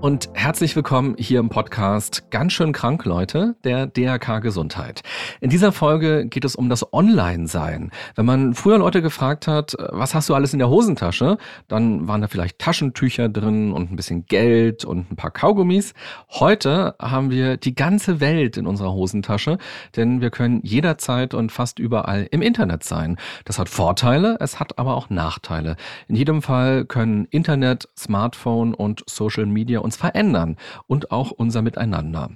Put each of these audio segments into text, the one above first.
und herzlich willkommen hier im Podcast Ganz schön krank, Leute, der DRK Gesundheit. In dieser Folge geht es um das Online-Sein. Wenn man früher Leute gefragt hat, was hast du alles in der Hosentasche, dann waren da vielleicht Taschentücher drin und ein bisschen Geld und ein paar Kaugummis. Heute haben wir die ganze Welt in unserer Hosentasche, denn wir können jederzeit und fast überall im Internet sein. Das hat Vorteile, es hat aber auch Nachteile. In jedem Fall können Internet, Smartphone und Social Media uns verändern und auch unser Miteinander.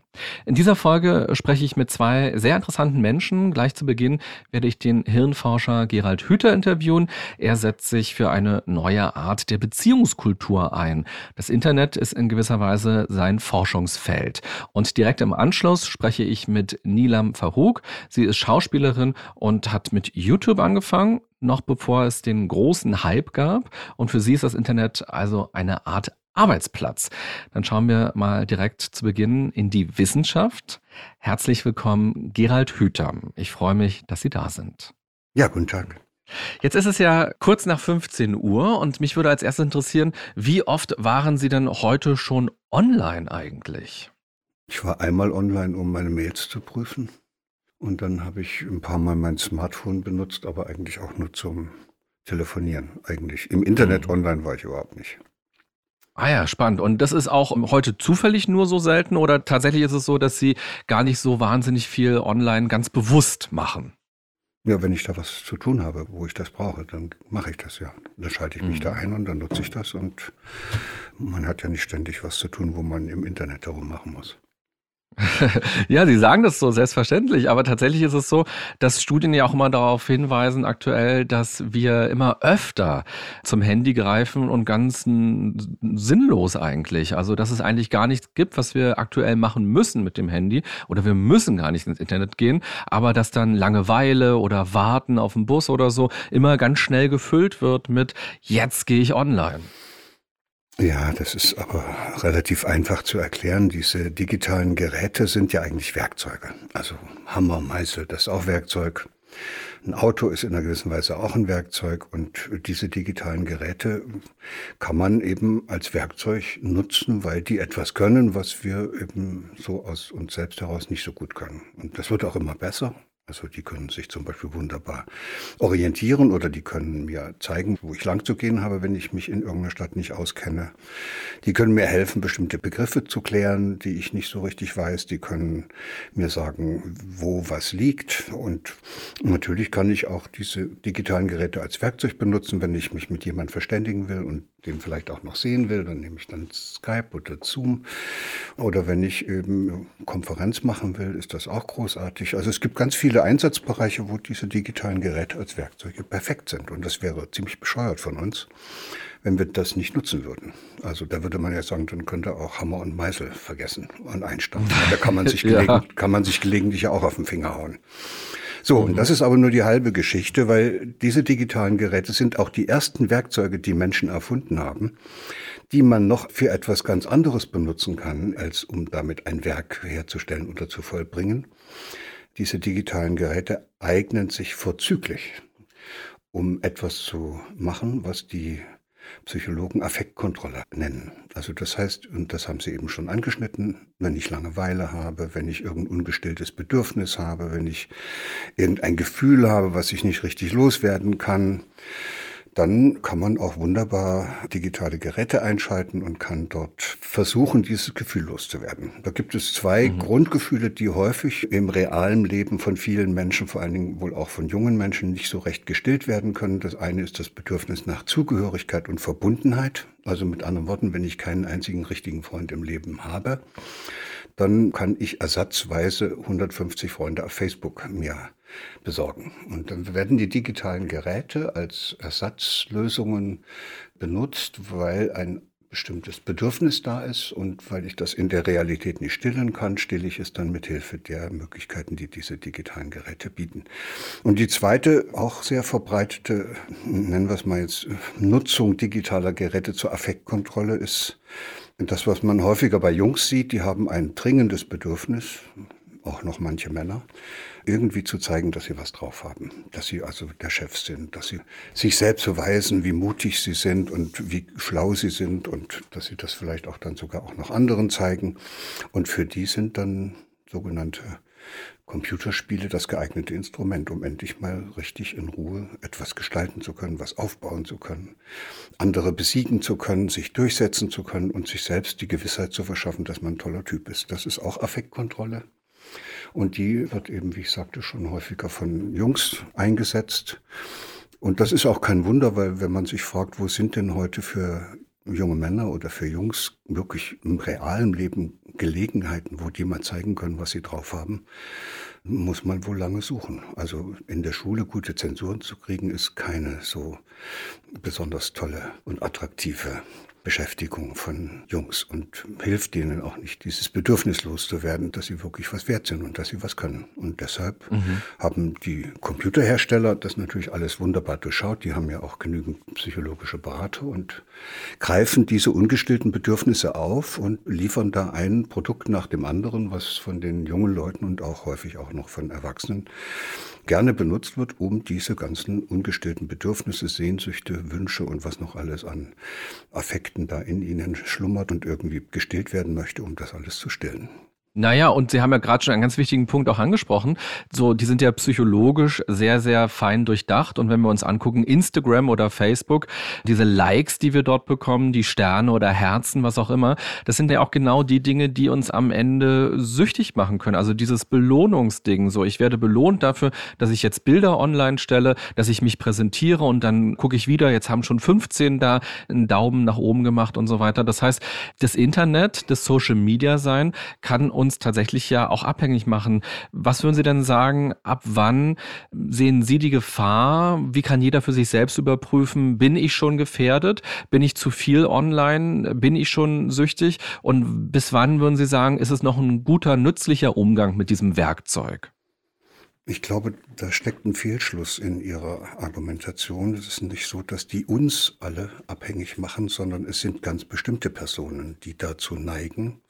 In dieser Folge spreche ich mit zwei sehr interessanten Menschen. Gleich zu Beginn werde ich den Hirnforscher Gerald Hüther interviewen. Er setzt sich für eine neue Art der Beziehungskultur ein. Das Internet ist in gewisser Weise sein Forschungsfeld. Und direkt im Anschluss spreche ich mit Nilam Farouk. Sie ist Schauspielerin und hat mit YouTube angefangen noch bevor es den großen Hype gab. Und für sie ist das Internet also eine Art Arbeitsplatz. Dann schauen wir mal direkt zu Beginn in die Wissenschaft. Herzlich willkommen, Gerald Hüther. Ich freue mich, dass Sie da sind. Ja, guten Tag. Jetzt ist es ja kurz nach 15 Uhr und mich würde als erstes interessieren, wie oft waren Sie denn heute schon online eigentlich? Ich war einmal online, um meine Mails zu prüfen. Und dann habe ich ein paar Mal mein Smartphone benutzt, aber eigentlich auch nur zum Telefonieren. Eigentlich im Internet mhm. online war ich überhaupt nicht. Ah ja, spannend. Und das ist auch heute zufällig nur so selten oder tatsächlich ist es so, dass Sie gar nicht so wahnsinnig viel online ganz bewusst machen? Ja, wenn ich da was zu tun habe, wo ich das brauche, dann mache ich das ja. Dann schalte ich mich mhm. da ein und dann nutze ich das und man hat ja nicht ständig was zu tun, wo man im Internet darum machen muss. ja, Sie sagen das so selbstverständlich, aber tatsächlich ist es so, dass Studien ja auch immer darauf hinweisen aktuell, dass wir immer öfter zum Handy greifen und ganz sinnlos eigentlich. Also, dass es eigentlich gar nichts gibt, was wir aktuell machen müssen mit dem Handy oder wir müssen gar nicht ins Internet gehen, aber dass dann Langeweile oder Warten auf den Bus oder so immer ganz schnell gefüllt wird mit jetzt gehe ich online. Ja, das ist aber relativ einfach zu erklären. Diese digitalen Geräte sind ja eigentlich Werkzeuge. Also Hammer, Meißel, das ist auch Werkzeug. Ein Auto ist in einer gewissen Weise auch ein Werkzeug und diese digitalen Geräte kann man eben als Werkzeug nutzen, weil die etwas können, was wir eben so aus uns selbst heraus nicht so gut können. Und das wird auch immer besser. Also die können sich zum Beispiel wunderbar orientieren oder die können mir zeigen, wo ich lang zu gehen habe, wenn ich mich in irgendeiner Stadt nicht auskenne. Die können mir helfen, bestimmte Begriffe zu klären, die ich nicht so richtig weiß. Die können mir sagen, wo was liegt. Und natürlich kann ich auch diese digitalen Geräte als Werkzeug benutzen, wenn ich mich mit jemandem verständigen will und den vielleicht auch noch sehen will, dann nehme ich dann Skype oder Zoom. Oder wenn ich eben Konferenz machen will, ist das auch großartig. Also es gibt ganz viele Einsatzbereiche, wo diese digitalen Geräte als Werkzeuge perfekt sind. Und das wäre ziemlich bescheuert von uns, wenn wir das nicht nutzen würden. Also da würde man ja sagen, dann könnte auch Hammer und Meißel vergessen und einstampfen. Da kann man sich, ja. kann man sich gelegentlich auch auf den Finger hauen. So, und das ist aber nur die halbe Geschichte, weil diese digitalen Geräte sind auch die ersten Werkzeuge, die Menschen erfunden haben, die man noch für etwas ganz anderes benutzen kann, als um damit ein Werk herzustellen oder zu vollbringen. Diese digitalen Geräte eignen sich vorzüglich, um etwas zu machen, was die Psychologen Affektkontrolle nennen. Also das heißt, und das haben Sie eben schon angeschnitten, wenn ich Langeweile habe, wenn ich irgendein ungestilltes Bedürfnis habe, wenn ich irgendein Gefühl habe, was ich nicht richtig loswerden kann, dann kann man auch wunderbar digitale Geräte einschalten und kann dort versuchen, dieses Gefühl loszuwerden. Da gibt es zwei mhm. Grundgefühle, die häufig im realen Leben von vielen Menschen, vor allen Dingen wohl auch von jungen Menschen, nicht so recht gestillt werden können. Das eine ist das Bedürfnis nach Zugehörigkeit und Verbundenheit. Also mit anderen Worten, wenn ich keinen einzigen richtigen Freund im Leben habe, dann kann ich ersatzweise 150 Freunde auf Facebook mir besorgen. Und dann werden die digitalen Geräte als Ersatzlösungen benutzt, weil ein bestimmtes Bedürfnis da ist und weil ich das in der Realität nicht stillen kann, stille ich es dann mit Hilfe der Möglichkeiten, die diese digitalen Geräte bieten. Und die zweite, auch sehr verbreitete, nennen wir es mal jetzt, Nutzung digitaler Geräte zur Affektkontrolle ist das, was man häufiger bei Jungs sieht. Die haben ein dringendes Bedürfnis, auch noch manche Männer, irgendwie zu zeigen, dass sie was drauf haben, dass sie also der Chef sind, dass sie sich selbst beweisen, wie mutig sie sind und wie schlau sie sind und dass sie das vielleicht auch dann sogar auch noch anderen zeigen. Und für die sind dann sogenannte Computerspiele das geeignete Instrument, um endlich mal richtig in Ruhe etwas gestalten zu können, was aufbauen zu können, andere besiegen zu können, sich durchsetzen zu können und sich selbst die Gewissheit zu verschaffen, dass man ein toller Typ ist. Das ist auch Affektkontrolle. Und die wird eben, wie ich sagte, schon häufiger von Jungs eingesetzt. Und das ist auch kein Wunder, weil wenn man sich fragt, wo sind denn heute für junge Männer oder für Jungs wirklich im realen Leben Gelegenheiten, wo die mal zeigen können, was sie drauf haben, muss man wohl lange suchen. Also in der Schule gute Zensuren zu kriegen, ist keine so besonders tolle und attraktive Beschäftigung von Jungs und hilft denen auch nicht, dieses Bedürfnis loszuwerden, dass sie wirklich was wert sind und dass sie was können. Und deshalb mhm. haben die Computerhersteller das natürlich alles wunderbar durchschaut. Die haben ja auch genügend psychologische Berater und greifen diese ungestillten Bedürfnisse auf und liefern da ein Produkt nach dem anderen, was von den jungen Leuten und auch häufig auch noch von Erwachsenen gerne benutzt wird, um diese ganzen ungestillten Bedürfnisse, Sehnsüchte, Wünsche und was noch alles an Affekten da in ihnen schlummert und irgendwie gestillt werden möchte, um das alles zu stillen. Naja, und Sie haben ja gerade schon einen ganz wichtigen Punkt auch angesprochen. So, die sind ja psychologisch sehr, sehr fein durchdacht. Und wenn wir uns angucken, Instagram oder Facebook, diese Likes, die wir dort bekommen, die Sterne oder Herzen, was auch immer, das sind ja auch genau die Dinge, die uns am Ende süchtig machen können. Also dieses Belohnungsding. So, ich werde belohnt dafür, dass ich jetzt Bilder online stelle, dass ich mich präsentiere und dann gucke ich wieder, jetzt haben schon 15 da einen Daumen nach oben gemacht und so weiter. Das heißt, das Internet, das Social Media sein, kann tatsächlich ja auch abhängig machen. Was würden Sie denn sagen, ab wann sehen Sie die Gefahr? Wie kann jeder für sich selbst überprüfen, bin ich schon gefährdet? Bin ich zu viel online? Bin ich schon süchtig? Und bis wann würden Sie sagen, ist es noch ein guter, nützlicher Umgang mit diesem Werkzeug? Ich glaube, da steckt ein Fehlschluss in Ihrer Argumentation. Es ist nicht so, dass die uns alle abhängig machen, sondern es sind ganz bestimmte Personen, die dazu neigen,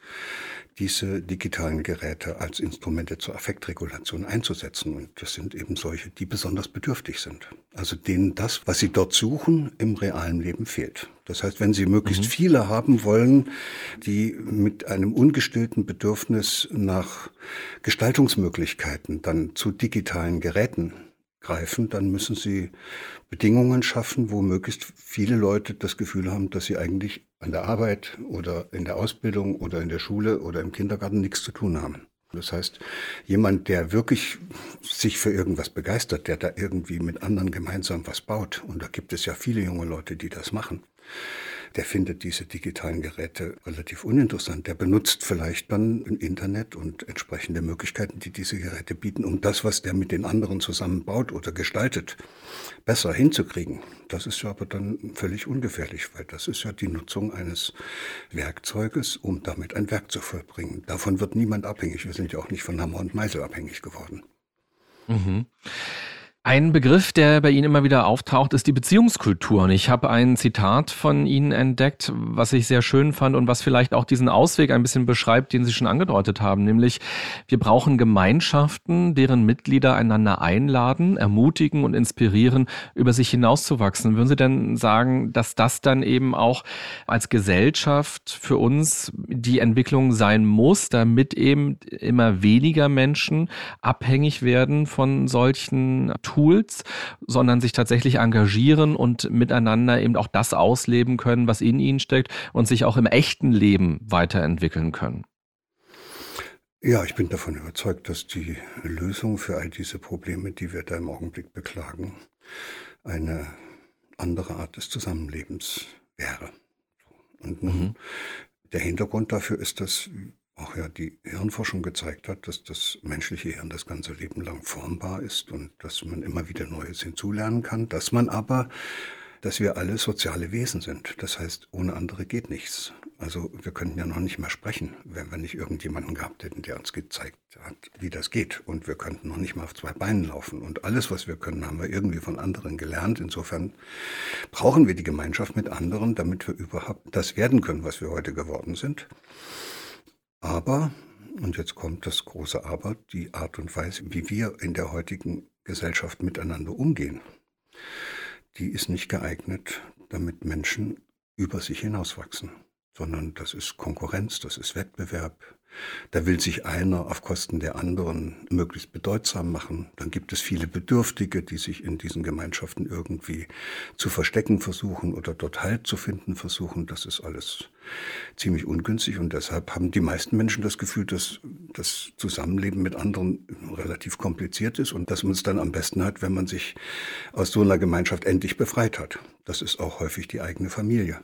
diese digitalen Geräte als Instrumente zur Affektregulation einzusetzen. Und das sind eben solche, die besonders bedürftig sind. Also denen das, was sie dort suchen, im realen Leben fehlt. Das heißt, wenn Sie möglichst mhm. viele haben wollen, die mit einem ungestillten Bedürfnis nach Gestaltungsmöglichkeiten dann zu digitalen Geräten greifen, dann müssen Sie Bedingungen schaffen, wo möglichst viele Leute das Gefühl haben, dass sie eigentlich an der Arbeit oder in der Ausbildung oder in der Schule oder im Kindergarten nichts zu tun haben. Das heißt, jemand, der wirklich sich für irgendwas begeistert, der da irgendwie mit anderen gemeinsam was baut, und da gibt es ja viele junge Leute, die das machen, der findet diese digitalen Geräte relativ uninteressant. Der benutzt vielleicht dann ein Internet und entsprechende Möglichkeiten, die diese Geräte bieten, um das, was der mit den anderen zusammenbaut oder gestaltet, besser hinzukriegen. Das ist ja aber dann völlig ungefährlich, weil das ist ja die Nutzung eines Werkzeuges, um damit ein Werk zu vollbringen. Davon wird niemand abhängig. Wir sind ja auch nicht von Hammer und Meißel abhängig geworden. Mhm. Ein Begriff, der bei Ihnen immer wieder auftaucht, ist die Beziehungskultur. Und ich habe ein Zitat von Ihnen entdeckt, was ich sehr schön fand und was vielleicht auch diesen Ausweg ein bisschen beschreibt, den Sie schon angedeutet haben, nämlich wir brauchen Gemeinschaften, deren Mitglieder einander einladen, ermutigen und inspirieren, über sich hinauszuwachsen. Würden Sie denn sagen, dass das dann eben auch als Gesellschaft für uns die Entwicklung sein muss, damit eben immer weniger Menschen abhängig werden von solchen Tools, sondern sich tatsächlich engagieren und miteinander eben auch das ausleben können, was in ihnen steckt und sich auch im echten Leben weiterentwickeln können. Ja, ich bin davon überzeugt, dass die Lösung für all diese Probleme, die wir da im Augenblick beklagen, eine andere Art des Zusammenlebens wäre. Und mhm. der Hintergrund dafür ist, dass auch ja die Hirnforschung gezeigt hat, dass das menschliche Hirn das ganze Leben lang formbar ist und dass man immer wieder Neues hinzulernen kann, dass man aber dass wir alle soziale Wesen sind. Das heißt, ohne andere geht nichts. Also wir könnten ja noch nicht mal sprechen, wenn wir nicht irgendjemanden gehabt hätten, der uns gezeigt hat, wie das geht. Und wir könnten noch nicht mal auf zwei Beinen laufen. Und alles, was wir können, haben wir irgendwie von anderen gelernt. Insofern brauchen wir die Gemeinschaft mit anderen, damit wir überhaupt das werden können, was wir heute geworden sind. Aber, und jetzt kommt das große Aber, die Art und Weise, wie wir in der heutigen Gesellschaft miteinander umgehen, die ist nicht geeignet, damit Menschen über sich hinauswachsen, sondern das ist Konkurrenz, das ist Wettbewerb, da will sich einer auf Kosten der anderen möglichst bedeutsam machen. Dann gibt es viele Bedürftige, die sich in diesen Gemeinschaften irgendwie zu verstecken versuchen oder dort Halt zu finden versuchen. Das ist alles ziemlich ungünstig und deshalb haben die meisten Menschen das Gefühl, dass das Zusammenleben mit anderen relativ kompliziert ist und dass man es dann am besten hat, wenn man sich aus so einer Gemeinschaft endlich befreit hat. Das ist auch häufig die eigene Familie.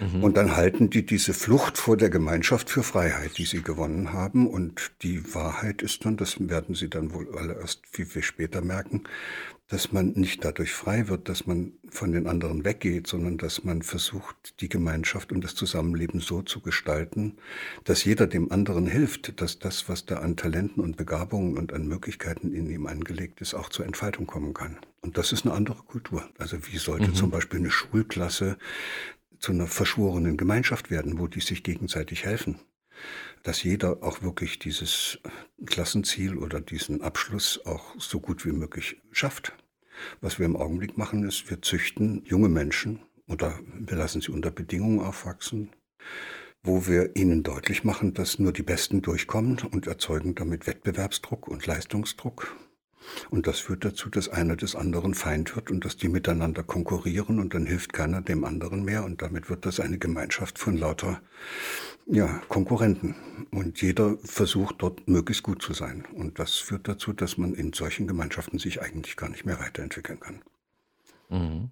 Mhm. Und dann halten die diese Flucht vor der Gemeinschaft für Freiheit, die sie gewonnen haben. Und die Wahrheit ist dann, das werden sie dann wohl alle erst viel, viel später merken, dass man nicht dadurch frei wird, dass man von den anderen weggeht, sondern dass man versucht, die Gemeinschaft und das Zusammenleben so zu gestalten, dass jeder dem anderen hilft, dass das, was da an Talenten und Begabungen und an Möglichkeiten in ihm angelegt ist, auch zur Entfaltung kommen kann. Und das ist eine andere Kultur. Also wie sollte mhm. zum Beispiel eine Schulklasse zu einer verschworenen Gemeinschaft werden, wo die sich gegenseitig helfen. Dass jeder auch wirklich dieses Klassenziel oder diesen Abschluss auch so gut wie möglich schafft. Was wir im Augenblick machen, ist, wir züchten junge Menschen oder wir lassen sie unter Bedingungen aufwachsen, wo wir ihnen deutlich machen, dass nur die Besten durchkommen und erzeugen damit Wettbewerbsdruck und Leistungsdruck und das führt dazu, dass einer des anderen Feind wird und dass die miteinander konkurrieren und dann hilft keiner dem anderen mehr und damit wird das eine Gemeinschaft von lauter ja, Konkurrenten. Und jeder versucht dort möglichst gut zu sein. Und das führt dazu, dass man in solchen Gemeinschaften sich eigentlich gar nicht mehr weiterentwickeln kann. Mhm.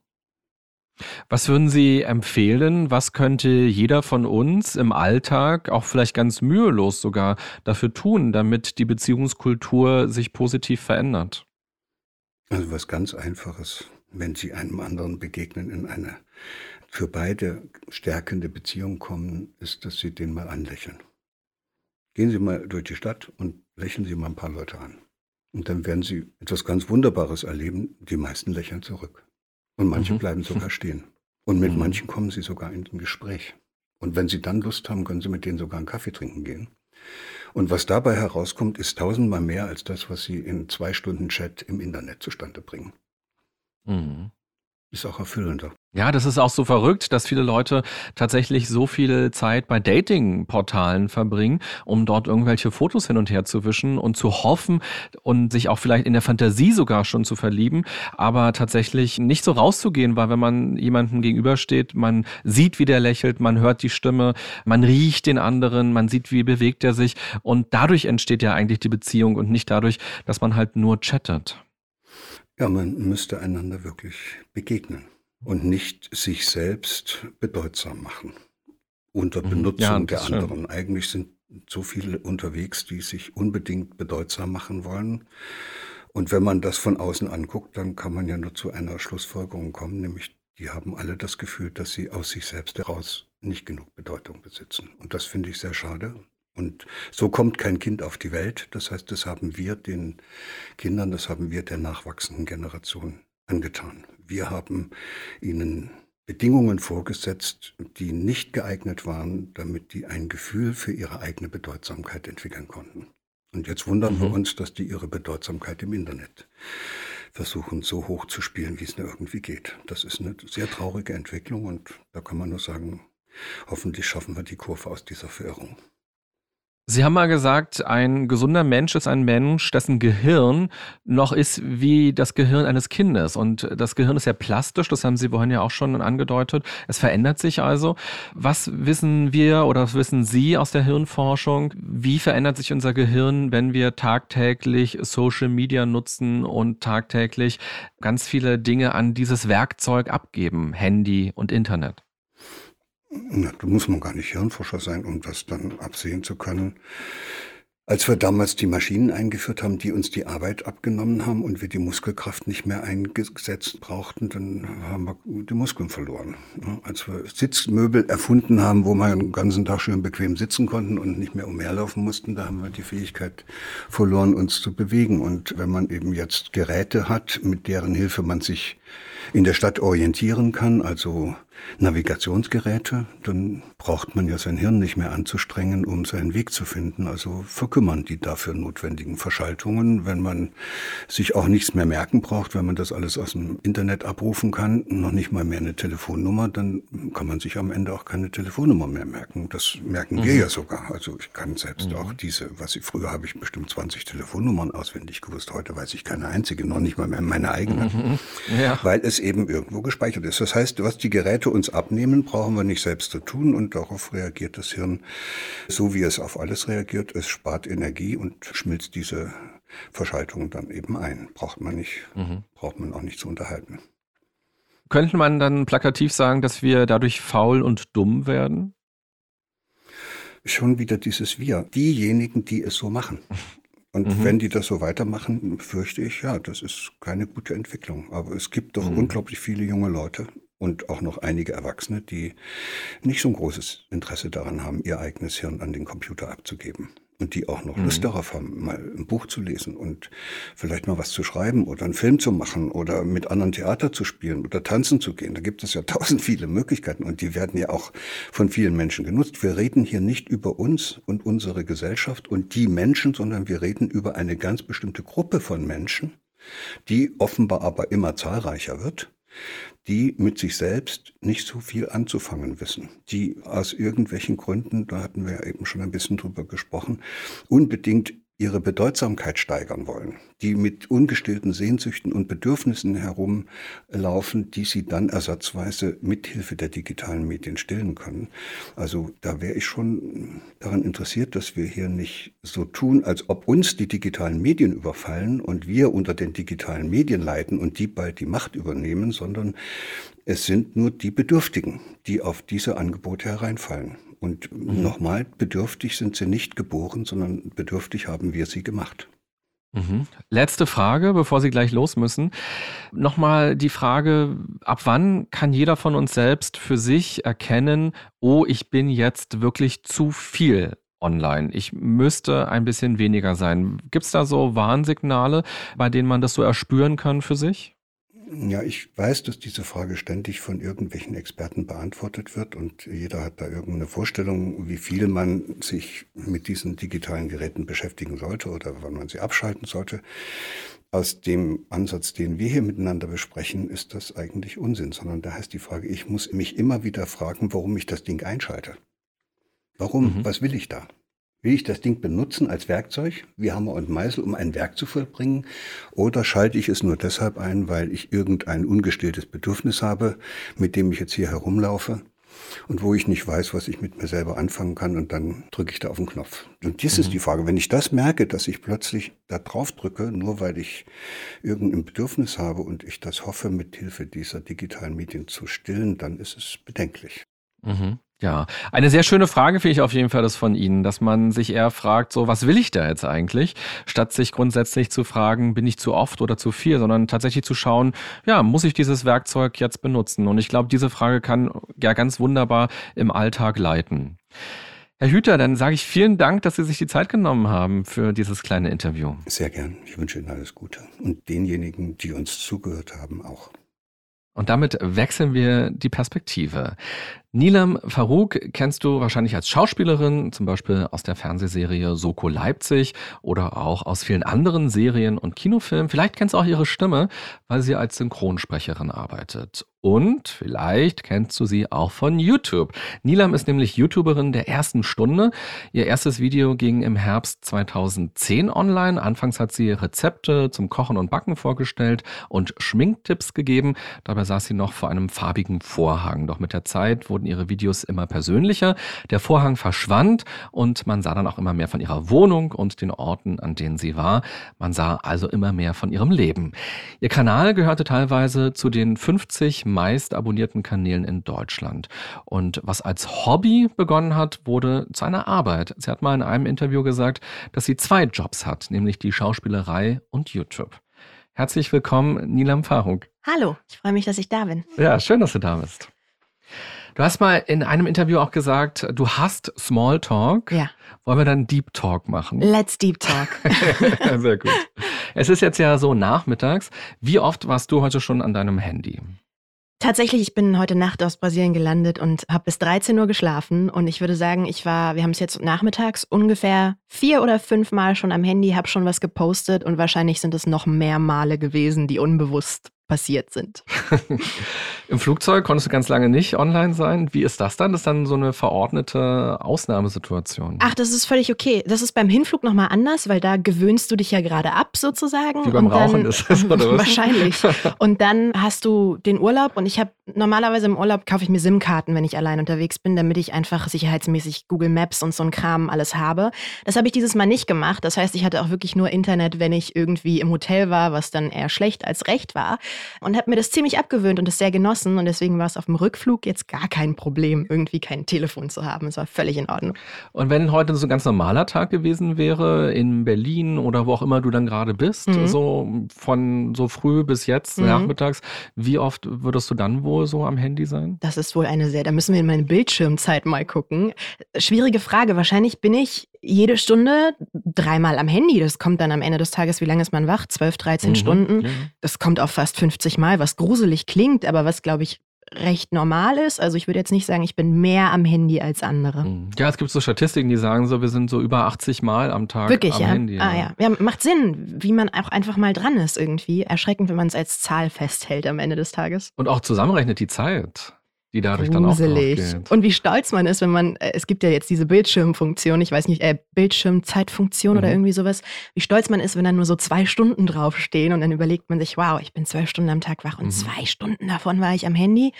Was würden Sie empfehlen? Was könnte jeder von uns im Alltag, auch vielleicht ganz mühelos sogar, dafür tun, damit die Beziehungskultur sich positiv verändert? Also was ganz Einfaches, wenn Sie einem anderen begegnen, in eine für beide stärkende Beziehung kommen, ist, dass Sie den mal anlächeln. Gehen Sie mal durch die Stadt und lächeln Sie mal ein paar Leute an. Und dann werden Sie etwas ganz Wunderbares erleben. Die meisten lächeln zurück. Und manche mhm. bleiben sogar stehen. Und mit mhm. manchen kommen sie sogar in ein Gespräch. Und wenn sie dann Lust haben, können sie mit denen sogar einen Kaffee trinken gehen. Und was dabei herauskommt, ist tausendmal mehr als das, was sie in zwei Stunden Chat im Internet zustande bringen. Mhm. Ist auch erfüllender. Ja, das ist auch so verrückt, dass viele Leute tatsächlich so viel Zeit bei Dating-Portalen verbringen, um dort irgendwelche Fotos hin und her zu wischen und zu hoffen und sich auch vielleicht in der Fantasie sogar schon zu verlieben, aber tatsächlich nicht so rauszugehen, weil wenn man jemandem gegenübersteht, man sieht, wie der lächelt, man hört die Stimme, man riecht den anderen, man sieht, wie bewegt er sich und dadurch entsteht ja eigentlich die Beziehung und nicht dadurch, dass man halt nur chattet. Ja, man müsste einander wirklich begegnen und nicht sich selbst bedeutsam machen unter mhm. Benutzung ja, der anderen. Schön. Eigentlich sind so viele unterwegs, die sich unbedingt bedeutsam machen wollen. Und wenn man das von außen anguckt, dann kann man ja nur zu einer Schlussfolgerung kommen, nämlich die haben alle das Gefühl, dass sie aus sich selbst heraus nicht genug Bedeutung besitzen. Und das finde ich sehr schade. Und so kommt kein Kind auf die Welt. Das heißt, das haben wir den Kindern, das haben wir der nachwachsenden Generation angetan. Wir haben ihnen Bedingungen vorgesetzt, die nicht geeignet waren, damit die ein Gefühl für ihre eigene Bedeutsamkeit entwickeln konnten. Und jetzt wundern mhm. wir uns, dass die ihre Bedeutsamkeit im Internet versuchen, so hoch zu spielen, wie es nur irgendwie geht. Das ist eine sehr traurige Entwicklung und da kann man nur sagen, hoffentlich schaffen wir die Kurve aus dieser Verirrung. Sie haben mal gesagt, ein gesunder Mensch ist ein Mensch, dessen Gehirn noch ist wie das Gehirn eines Kindes. Und das Gehirn ist ja plastisch, das haben Sie vorhin ja auch schon angedeutet. Es verändert sich also. Was wissen wir oder was wissen Sie aus der Hirnforschung? Wie verändert sich unser Gehirn, wenn wir tagtäglich Social Media nutzen und tagtäglich ganz viele Dinge an dieses Werkzeug abgeben, Handy und Internet? Na, da muss man gar nicht Hirnforscher sein, um das dann absehen zu können. Als wir damals die Maschinen eingeführt haben, die uns die Arbeit abgenommen haben und wir die Muskelkraft nicht mehr eingesetzt brauchten, dann haben wir die Muskeln verloren. Als wir Sitzmöbel erfunden haben, wo wir den ganzen Tag schön bequem sitzen konnten und nicht mehr umherlaufen mussten, da haben wir die Fähigkeit verloren, uns zu bewegen. Und wenn man eben jetzt Geräte hat, mit deren Hilfe man sich in der Stadt orientieren kann, also Navigationsgeräte, dann braucht man ja sein Hirn nicht mehr anzustrengen, um seinen Weg zu finden. Also verkümmern die dafür notwendigen Verschaltungen. Wenn man sich auch nichts mehr merken braucht, wenn man das alles aus dem Internet abrufen kann, noch nicht mal mehr eine Telefonnummer, dann kann man sich am Ende auch keine Telefonnummer mehr merken. Das merken mhm. wir ja sogar. Also ich kann selbst mhm. auch diese, was ich früher habe ich bestimmt 20 Telefonnummern auswendig gewusst. Heute weiß ich keine einzige, noch nicht mal mehr meine eigene. Mhm. Ja. Weil es eben irgendwo gespeichert ist. Das heißt, was die Geräte uns abnehmen, brauchen wir nicht selbst zu tun und darauf reagiert das Hirn so, wie es auf alles reagiert. Es spart Energie und schmilzt diese Verschaltung dann eben ein. Braucht man nicht, mhm. braucht man auch nicht zu unterhalten. Könnte man dann plakativ sagen, dass wir dadurch faul und dumm werden? Schon wieder dieses Wir. Diejenigen, die es so machen. Und mhm. wenn die das so weitermachen, fürchte ich, ja, das ist keine gute Entwicklung. Aber es gibt doch mhm. unglaublich viele junge Leute und auch noch einige Erwachsene, die nicht so ein großes Interesse daran haben, ihr eigenes Hirn an den Computer abzugeben. Und die auch noch mhm. Lust darauf haben, mal ein Buch zu lesen und vielleicht mal was zu schreiben oder einen Film zu machen oder mit anderen Theater zu spielen oder tanzen zu gehen. Da gibt es ja tausend viele Möglichkeiten und die werden ja auch von vielen Menschen genutzt. Wir reden hier nicht über uns und unsere Gesellschaft und die Menschen, sondern wir reden über eine ganz bestimmte Gruppe von Menschen, die offenbar aber immer zahlreicher wird die mit sich selbst nicht so viel anzufangen wissen, die aus irgendwelchen Gründen, da hatten wir ja eben schon ein bisschen drüber gesprochen, unbedingt ihre Bedeutsamkeit steigern wollen, die mit ungestillten Sehnsüchten und Bedürfnissen herumlaufen, die sie dann ersatzweise mithilfe der digitalen Medien stillen können. Also da wäre ich schon daran interessiert, dass wir hier nicht so tun, als ob uns die digitalen Medien überfallen und wir unter den digitalen Medien leiden und die bald die Macht übernehmen, sondern es sind nur die Bedürftigen, die auf diese Angebote hereinfallen. Und mhm. nochmal, bedürftig sind sie nicht geboren, sondern bedürftig haben wir sie gemacht. Mhm. Letzte Frage, bevor Sie gleich los müssen. Nochmal die Frage, ab wann kann jeder von uns selbst für sich erkennen, oh, ich bin jetzt wirklich zu viel online. Ich müsste ein bisschen weniger sein. Gibt es da so Warnsignale, bei denen man das so erspüren kann für sich? Ja, ich weiß, dass diese Frage ständig von irgendwelchen Experten beantwortet wird und jeder hat da irgendeine Vorstellung, wie viel man sich mit diesen digitalen Geräten beschäftigen sollte oder wann man sie abschalten sollte. Aus dem Ansatz, den wir hier miteinander besprechen, ist das eigentlich Unsinn, sondern da heißt die Frage, ich muss mich immer wieder fragen, warum ich das Ding einschalte. Warum? Mhm. Was will ich da? Will ich das Ding benutzen als Werkzeug, wie Hammer und Meißel, um ein Werk zu vollbringen? Oder schalte ich es nur deshalb ein, weil ich irgendein ungestilltes Bedürfnis habe, mit dem ich jetzt hier herumlaufe und wo ich nicht weiß, was ich mit mir selber anfangen kann und dann drücke ich da auf den Knopf. Und das mhm. ist die Frage. Wenn ich das merke, dass ich plötzlich da drauf drücke, nur weil ich irgendein Bedürfnis habe und ich das hoffe, mit Hilfe dieser digitalen Medien zu stillen, dann ist es bedenklich. Mhm. Ja, eine sehr schöne Frage finde ich auf jeden Fall das von Ihnen, dass man sich eher fragt, so, was will ich da jetzt eigentlich? Statt sich grundsätzlich zu fragen, bin ich zu oft oder zu viel, sondern tatsächlich zu schauen, ja, muss ich dieses Werkzeug jetzt benutzen? Und ich glaube, diese Frage kann ja ganz wunderbar im Alltag leiten. Herr Hüter, dann sage ich vielen Dank, dass Sie sich die Zeit genommen haben für dieses kleine Interview. Sehr gern. Ich wünsche Ihnen alles Gute. Und denjenigen, die uns zugehört haben, auch. Und damit wechseln wir die Perspektive. Nilam Farouk kennst du wahrscheinlich als Schauspielerin, zum Beispiel aus der Fernsehserie Soko Leipzig oder auch aus vielen anderen Serien und Kinofilmen. Vielleicht kennst du auch ihre Stimme, weil sie als Synchronsprecherin arbeitet. Und vielleicht kennst du sie auch von YouTube. Nilam ist nämlich YouTuberin der ersten Stunde. Ihr erstes Video ging im Herbst 2010 online. Anfangs hat sie Rezepte zum Kochen und Backen vorgestellt und Schminktipps gegeben. Dabei saß sie noch vor einem farbigen Vorhang. Doch mit der Zeit wurde wurden ihre Videos immer persönlicher, der Vorhang verschwand und man sah dann auch immer mehr von ihrer Wohnung und den Orten, an denen sie war. Man sah also immer mehr von ihrem Leben. Ihr Kanal gehörte teilweise zu den 50 meist abonnierten Kanälen in Deutschland. Und was als Hobby begonnen hat, wurde zu einer Arbeit. Sie hat mal in einem Interview gesagt, dass sie zwei Jobs hat, nämlich die Schauspielerei und YouTube. Herzlich willkommen, Nilam Faruk. Hallo, ich freue mich, dass ich da bin. Ja, schön, dass du da bist. Du hast mal in einem Interview auch gesagt, du hast Smalltalk. Ja. Wollen wir dann Deep Talk machen? Let's Deep Talk. Sehr gut. Es ist jetzt ja so nachmittags. Wie oft warst du heute schon an deinem Handy? Tatsächlich, ich bin heute Nacht aus Brasilien gelandet und habe bis 13 Uhr geschlafen. Und ich würde sagen, ich war, wir haben es jetzt nachmittags ungefähr vier oder fünf Mal schon am Handy, habe schon was gepostet und wahrscheinlich sind es noch mehr Male gewesen, die unbewusst passiert sind. Im Flugzeug konntest du ganz lange nicht online sein. Wie ist das dann? Das ist dann so eine verordnete Ausnahmesituation. Ach, das ist völlig okay. Das ist beim Hinflug nochmal anders, weil da gewöhnst du dich ja gerade ab sozusagen. Wie beim und Rauchen dann, ist das, oder was? Wahrscheinlich. Und dann hast du den Urlaub und ich habe normalerweise im Urlaub kaufe ich mir SIM-Karten, wenn ich allein unterwegs bin, damit ich einfach sicherheitsmäßig Google Maps und so ein Kram alles habe. Das habe ich dieses Mal nicht gemacht. Das heißt, ich hatte auch wirklich nur Internet, wenn ich irgendwie im Hotel war, was dann eher schlecht als recht war und habe mir das ziemlich abgewöhnt und es sehr genossen. Und deswegen war es auf dem Rückflug jetzt gar kein Problem, irgendwie kein Telefon zu haben. Es war völlig in Ordnung. Und wenn heute so ein ganz normaler Tag gewesen wäre, in Berlin oder wo auch immer du dann gerade bist, Mhm. so von so früh bis jetzt, Mhm. nachmittags, wie oft würdest du dann wohl so am Handy sein? Das ist wohl eine sehr, da müssen wir in meine Bildschirmzeit mal gucken. Schwierige Frage. Wahrscheinlich bin ich jede Stunde dreimal am Handy. Das kommt dann am Ende des Tages, wie lange ist man wach? 12, 13 Mhm. Stunden. Ja. Das kommt auf fast 50 Mal, was gruselig klingt, aber was, glaube ich, recht normal ist. Also ich würde jetzt nicht sagen, ich bin mehr am Handy als andere. Mhm. Ja, es gibt so Statistiken, die sagen so, wir sind so über 80 Mal am Tag Wirklich, am ja? Handy. ah, ja. ja. Macht Sinn, wie man auch einfach mal dran ist irgendwie. Erschreckend, wenn man es als Zahl festhält am Ende des Tages. Und auch zusammenrechnet die Zeit, die dadurch dann auch drauf Gruselig. geht. Und wie stolz man ist, wenn man, äh, es gibt ja jetzt diese Bildschirmfunktion, ich weiß nicht, äh, Bildschirmzeitfunktion oder Mhm. irgendwie sowas, wie stolz man ist, wenn dann nur so zwei Stunden draufstehen und dann überlegt man sich, wow, ich bin zwölf Stunden am Tag wach und Mhm. zwei Stunden davon war ich am Handy.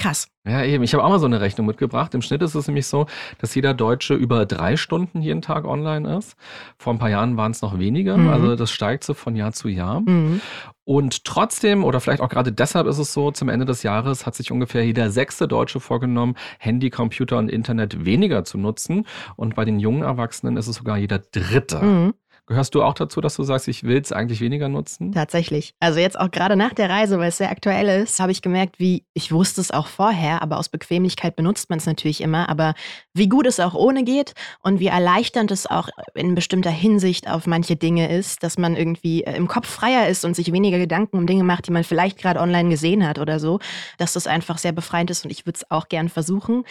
Krass. Ja, eben. Ich habe auch mal so eine Rechnung mitgebracht. Im Schnitt ist es nämlich so, dass jeder Deutsche über drei Stunden jeden Tag online ist. Vor ein paar Jahren waren es noch weniger. Mhm. Also das steigt so von Jahr zu Jahr. Mhm. Und trotzdem, oder vielleicht auch gerade deshalb ist es so, zum Ende des Jahres hat sich ungefähr jeder sechste Deutsche vorgenommen, Handy, Computer und Internet weniger zu nutzen. Und bei den jungen Erwachsenen ist es sogar jeder dritte. Mhm. Gehörst du auch dazu, dass du sagst, ich will es eigentlich weniger nutzen? Tatsächlich. Also jetzt auch gerade nach der Reise, weil es sehr aktuell ist, habe ich gemerkt, wie, ich wusste es auch vorher, aber aus Bequemlichkeit benutzt man es natürlich immer, aber wie gut es auch ohne geht und wie erleichternd es auch in bestimmter Hinsicht auf manche Dinge ist, dass man irgendwie äh, im Kopf freier ist und sich weniger Gedanken um Dinge macht, die man vielleicht gerade online gesehen hat oder so, dass das einfach sehr befreiend ist und ich würde es auch gern versuchen.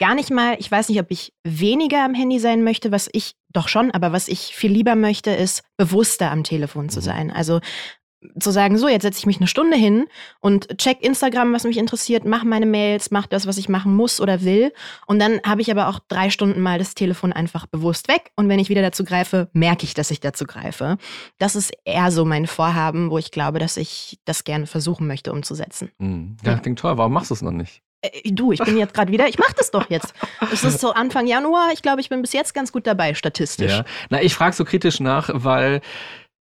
Gar nicht mal, ich weiß nicht, ob ich weniger am Handy sein möchte, was ich doch schon, aber was ich viel lieber möchte, ist bewusster am Telefon zu Mhm. sein. Also zu sagen, so, jetzt setze ich mich eine Stunde hin und check Instagram, was mich interessiert, mache meine Mails, mache das, was ich machen muss oder will. Und dann habe ich aber auch drei Stunden mal das Telefon einfach bewusst weg. Und wenn ich wieder dazu greife, merke ich, dass ich dazu greife. Das ist eher so mein Vorhaben, wo ich glaube, dass ich das gerne versuchen möchte umzusetzen. Hm. Ja, klingt toll. Warum machst du es noch nicht? Äh, du, ich bin jetzt gerade wieder, ich mache das doch jetzt. Es ist so Anfang Januar. Ich glaube, ich bin bis jetzt ganz gut dabei, statistisch. Ja. Na, ich frage so kritisch nach, weil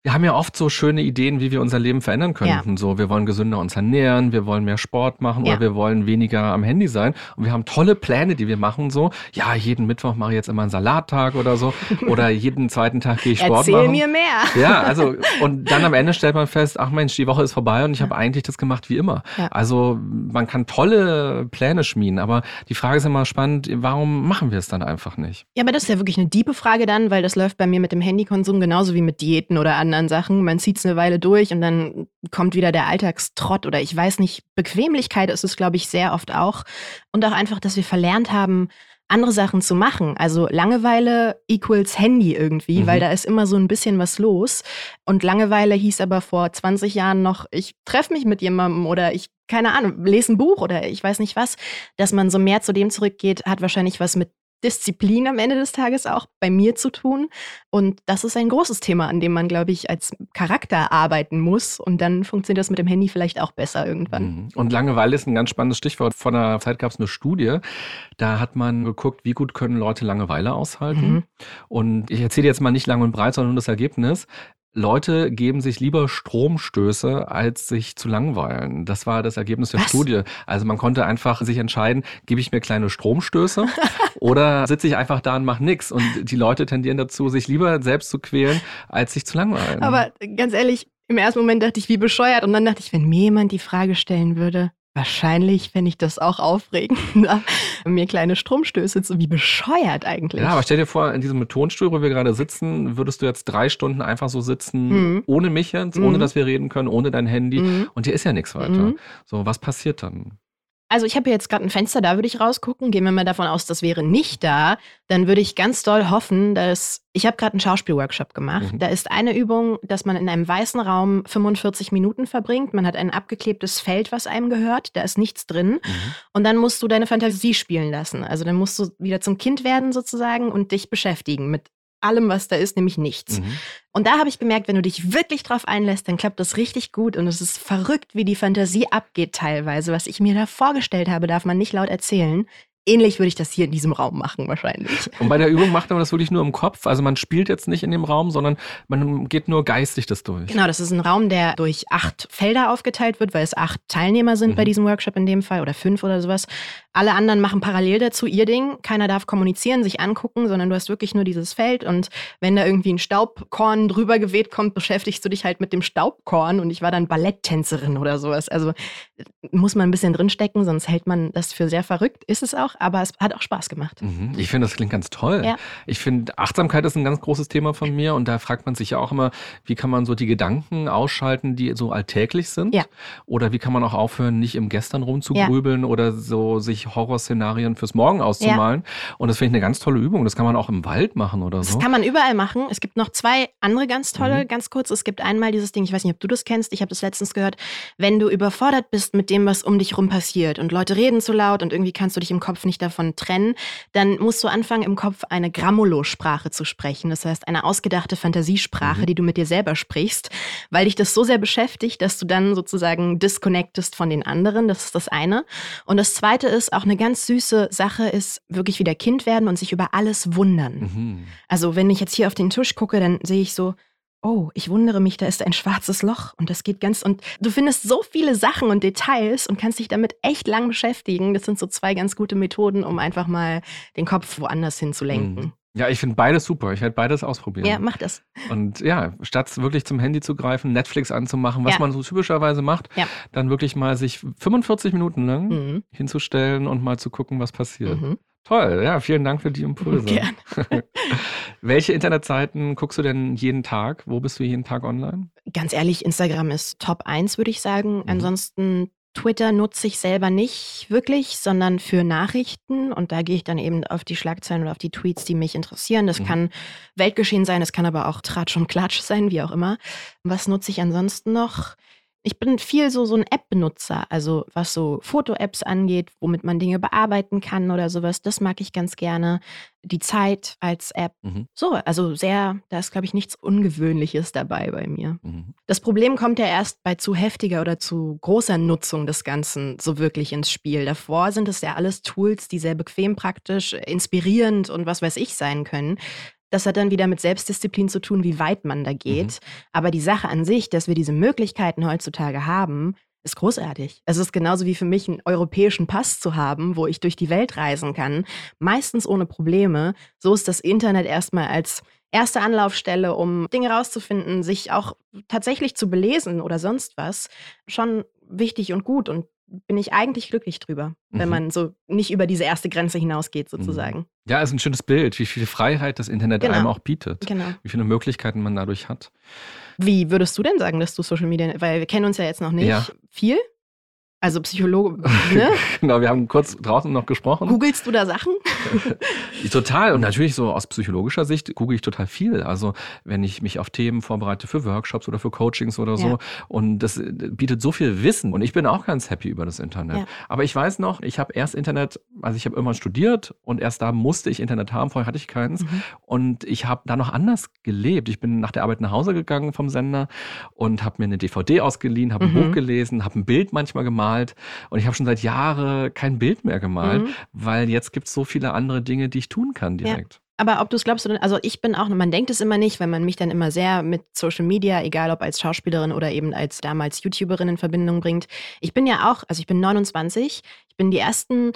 wir haben ja oft so schöne Ideen, wie wir unser Leben verändern könnten. So, wir wollen gesünder uns ernähren, wir wollen mehr Sport machen Ja. oder wir wollen weniger am Handy sein. Und wir haben tolle Pläne, die wir machen. So, ja, jeden Mittwoch mache ich jetzt immer einen Salattag oder so. Oder jeden zweiten Tag gehe ich Sport Erzähl machen. mir mehr. Ja, also und dann am Ende stellt man fest, ach Mensch, die Woche ist vorbei und ich habe eigentlich das gemacht wie immer. Ja. Also man kann tolle Pläne schmieden, aber die Frage ist immer spannend, warum machen wir es dann einfach nicht? Ja, aber das ist ja wirklich eine diebe Frage dann, weil das läuft bei mir mit dem Handykonsum genauso wie mit Diäten oder anderen Sachen. Man zieht es eine Weile durch und dann kommt wieder der Alltagstrott oder ich weiß nicht, Bequemlichkeit ist es, glaube ich, sehr oft auch. Und auch einfach, dass wir verlernt haben, andere Sachen zu machen. Also Langeweile equals Handy irgendwie, Mhm. weil da ist immer so ein bisschen was los. Und Langeweile hieß aber vor 20 Jahren noch, ich treffe mich mit jemandem oder ich, keine Ahnung, lese ein Buch oder ich weiß nicht was. Dass man so mehr zu dem zurückgeht, hat wahrscheinlich was mit Disziplin am Ende des Tages auch bei mir zu tun. Und das ist ein großes Thema, an dem man, glaube ich, als Charakter arbeiten muss. Und dann funktioniert das mit dem Handy vielleicht auch besser irgendwann. Mhm. Und Langeweile ist ein ganz spannendes Stichwort. Vor einer Zeit gab es eine Studie, da hat man geguckt, wie gut können Leute Langeweile aushalten. Mhm. Und ich erzähle jetzt mal nicht lang und breit, sondern nur das Ergebnis. Leute geben sich lieber Stromstöße, als sich zu langweilen. Das war das Ergebnis der Was? Studie. Also man konnte einfach sich entscheiden, gebe ich mir kleine Stromstöße oder sitze ich einfach da und mache nichts. Und die Leute tendieren dazu, sich lieber selbst zu quälen, als sich zu langweilen. Aber ganz ehrlich, im ersten Moment dachte ich, wie bescheuert. Und dann dachte ich, wenn mir jemand die Frage stellen würde, Wahrscheinlich fände ich das auch aufregender, mir kleine Stromstöße zu, wie bescheuert eigentlich. Ja, aber stell dir vor, in diesem Tonstuhl, wo wir gerade sitzen, würdest du jetzt drei Stunden einfach so sitzen, mhm. ohne mich jetzt, ohne mhm. dass wir reden können, ohne dein Handy mhm. und hier ist ja nichts weiter. Mhm. So, was passiert dann? Also ich habe hier jetzt gerade ein Fenster, da würde ich rausgucken. Gehen wir mal davon aus, das wäre nicht da. Dann würde ich ganz doll hoffen, dass ich habe gerade einen Schauspielworkshop gemacht. Mhm. Da ist eine Übung, dass man in einem weißen Raum 45 Minuten verbringt. Man hat ein abgeklebtes Feld, was einem gehört. Da ist nichts drin. Mhm. Und dann musst du deine Fantasie spielen lassen. Also dann musst du wieder zum Kind werden sozusagen und dich beschäftigen mit allem, was da ist, nämlich nichts. Mhm. Und da habe ich gemerkt, wenn du dich wirklich drauf einlässt, dann klappt das richtig gut. Und es ist verrückt, wie die Fantasie abgeht teilweise. Was ich mir da vorgestellt habe, darf man nicht laut erzählen. Ähnlich würde ich das hier in diesem Raum machen, wahrscheinlich. Und bei der Übung macht man das wirklich nur im Kopf. Also man spielt jetzt nicht in dem Raum, sondern man geht nur geistig das durch. Genau, das ist ein Raum, der durch acht Felder aufgeteilt wird, weil es acht Teilnehmer sind mhm. bei diesem Workshop in dem Fall oder fünf oder sowas. Alle anderen machen parallel dazu ihr Ding. Keiner darf kommunizieren, sich angucken, sondern du hast wirklich nur dieses Feld. Und wenn da irgendwie ein Staubkorn drüber geweht kommt, beschäftigst du dich halt mit dem Staubkorn. Und ich war dann Balletttänzerin oder sowas. Also muss man ein bisschen drinstecken, sonst hält man das für sehr verrückt. Ist es auch auch, aber es hat auch Spaß gemacht. Mhm. Ich finde, das klingt ganz toll. Ja. Ich finde, Achtsamkeit ist ein ganz großes Thema von mir und da fragt man sich ja auch immer, wie kann man so die Gedanken ausschalten, die so alltäglich sind? Ja. Oder wie kann man auch aufhören, nicht im Gestern rumzugrübeln ja. oder so sich Horrorszenarien fürs Morgen auszumalen? Und das finde ich eine ganz tolle Übung. Das kann man auch im Wald machen oder so. Das kann man überall machen. Es gibt noch zwei andere ganz tolle, mhm. ganz kurz. Es gibt einmal dieses Ding, ich weiß nicht, ob du das kennst, ich habe das letztens gehört, wenn du überfordert bist mit dem, was um dich rum passiert und Leute reden zu laut und irgendwie kannst du dich im Kopf Kopf nicht davon trennen, dann musst du anfangen, im Kopf eine Grammolo-Sprache zu sprechen. Das heißt, eine ausgedachte Fantasiesprache, mhm. die du mit dir selber sprichst, weil dich das so sehr beschäftigt, dass du dann sozusagen disconnectest von den anderen. Das ist das eine. Und das zweite ist, auch eine ganz süße Sache ist wirklich wieder Kind werden und sich über alles wundern. Mhm. Also, wenn ich jetzt hier auf den Tisch gucke, dann sehe ich so, oh, ich wundere mich, da ist ein schwarzes Loch und das geht ganz und du findest so viele Sachen und Details und kannst dich damit echt lang beschäftigen. Das sind so zwei ganz gute Methoden, um einfach mal den Kopf woanders hinzulenken. Mhm. Ja, ich finde beides super. Ich werde beides ausprobieren. Ja, mach das. Und ja, statt wirklich zum Handy zu greifen, Netflix anzumachen, was ja. man so typischerweise macht, ja. dann wirklich mal sich 45 Minuten lang mhm. hinzustellen und mal zu gucken, was passiert. Mhm. Toll, ja, vielen Dank für die Impulse. Gerne. Welche Internetseiten guckst du denn jeden Tag? Wo bist du jeden Tag online? Ganz ehrlich, Instagram ist Top 1, würde ich sagen. Mhm. Ansonsten Twitter nutze ich selber nicht wirklich, sondern für Nachrichten. Und da gehe ich dann eben auf die Schlagzeilen oder auf die Tweets, die mich interessieren. Das mhm. kann Weltgeschehen sein, es kann aber auch Tratsch und Klatsch sein, wie auch immer. Was nutze ich ansonsten noch? Ich bin viel so, so ein App-Benutzer, also was so Foto-Apps angeht, womit man Dinge bearbeiten kann oder sowas. Das mag ich ganz gerne. Die Zeit als App. Mhm. So, also sehr, da ist, glaube ich, nichts Ungewöhnliches dabei bei mir. Mhm. Das Problem kommt ja erst bei zu heftiger oder zu großer Nutzung des Ganzen so wirklich ins Spiel. Davor sind es ja alles Tools, die sehr bequem, praktisch, inspirierend und was weiß ich sein können. Das hat dann wieder mit Selbstdisziplin zu tun, wie weit man da geht. Mhm. Aber die Sache an sich, dass wir diese Möglichkeiten heutzutage haben, ist großartig. Es ist genauso wie für mich einen europäischen Pass zu haben, wo ich durch die Welt reisen kann, meistens ohne Probleme. So ist das Internet erstmal als erste Anlaufstelle, um Dinge rauszufinden, sich auch tatsächlich zu belesen oder sonst was, schon wichtig und gut. Und bin ich eigentlich glücklich drüber, wenn mhm. man so nicht über diese erste Grenze hinausgeht, mhm. sozusagen. Ja, ist ein schönes Bild, wie viel Freiheit das Internet genau. einem auch bietet. Genau. Wie viele Möglichkeiten man dadurch hat. Wie würdest du denn sagen, dass du Social Media, weil wir kennen uns ja jetzt noch nicht, ja. viel? Also Psychologe, ne? genau, wir haben kurz draußen noch gesprochen. Googlest du da Sachen? total. Und natürlich so aus psychologischer Sicht google ich total viel. Also wenn ich mich auf Themen vorbereite für Workshops oder für Coachings oder so. Ja. Und das äh, bietet so viel Wissen. Und ich bin auch ganz happy über das Internet. Ja. Aber ich weiß noch, ich habe erst Internet, also ich habe irgendwann studiert und erst da musste ich Internet haben. Vorher hatte ich keins. Mhm. Und ich habe da noch anders gelebt. Ich bin nach der Arbeit nach Hause gegangen vom Sender und habe mir eine DVD ausgeliehen, habe ein mhm. Buch gelesen, habe ein Bild manchmal gemalt gemalt und ich habe schon seit Jahren kein Bild mehr gemalt, mhm. weil jetzt gibt es so viele andere Dinge, die ich tun kann direkt. Ja. Aber ob du es glaubst oder also ich bin auch, man denkt es immer nicht, weil man mich dann immer sehr mit Social Media, egal ob als Schauspielerin oder eben als damals YouTuberin in Verbindung bringt. Ich bin ja auch, also ich bin 29, ich bin die ersten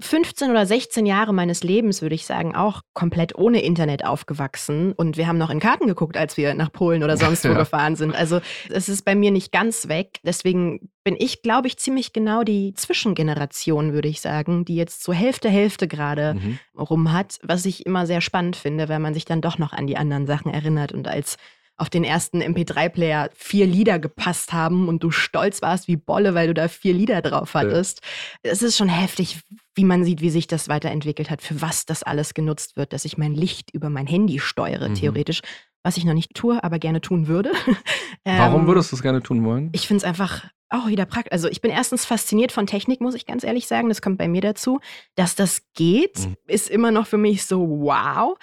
15 oder 16 Jahre meines Lebens, würde ich sagen, auch komplett ohne Internet aufgewachsen. Und wir haben noch in Karten geguckt, als wir nach Polen oder sonst wo ja. gefahren sind. Also es ist bei mir nicht ganz weg. Deswegen bin ich, glaube ich, ziemlich genau die Zwischengeneration, würde ich sagen, die jetzt so Hälfte, Hälfte gerade mhm. rum hat, was ich immer sehr spannend finde, weil man sich dann doch noch an die anderen Sachen erinnert und als auf den ersten MP3-Player vier Lieder gepasst haben und du stolz warst wie Bolle, weil du da vier Lieder drauf hattest. Es ist schon heftig, wie man sieht, wie sich das weiterentwickelt hat, für was das alles genutzt wird, dass ich mein Licht über mein Handy steuere, mhm. theoretisch. Was ich noch nicht tue, aber gerne tun würde. Warum ähm, würdest du es gerne tun wollen? Ich finde es einfach auch wieder praktisch. Also ich bin erstens fasziniert von Technik, muss ich ganz ehrlich sagen. Das kommt bei mir dazu. Dass das geht, mhm. ist immer noch für mich so wow.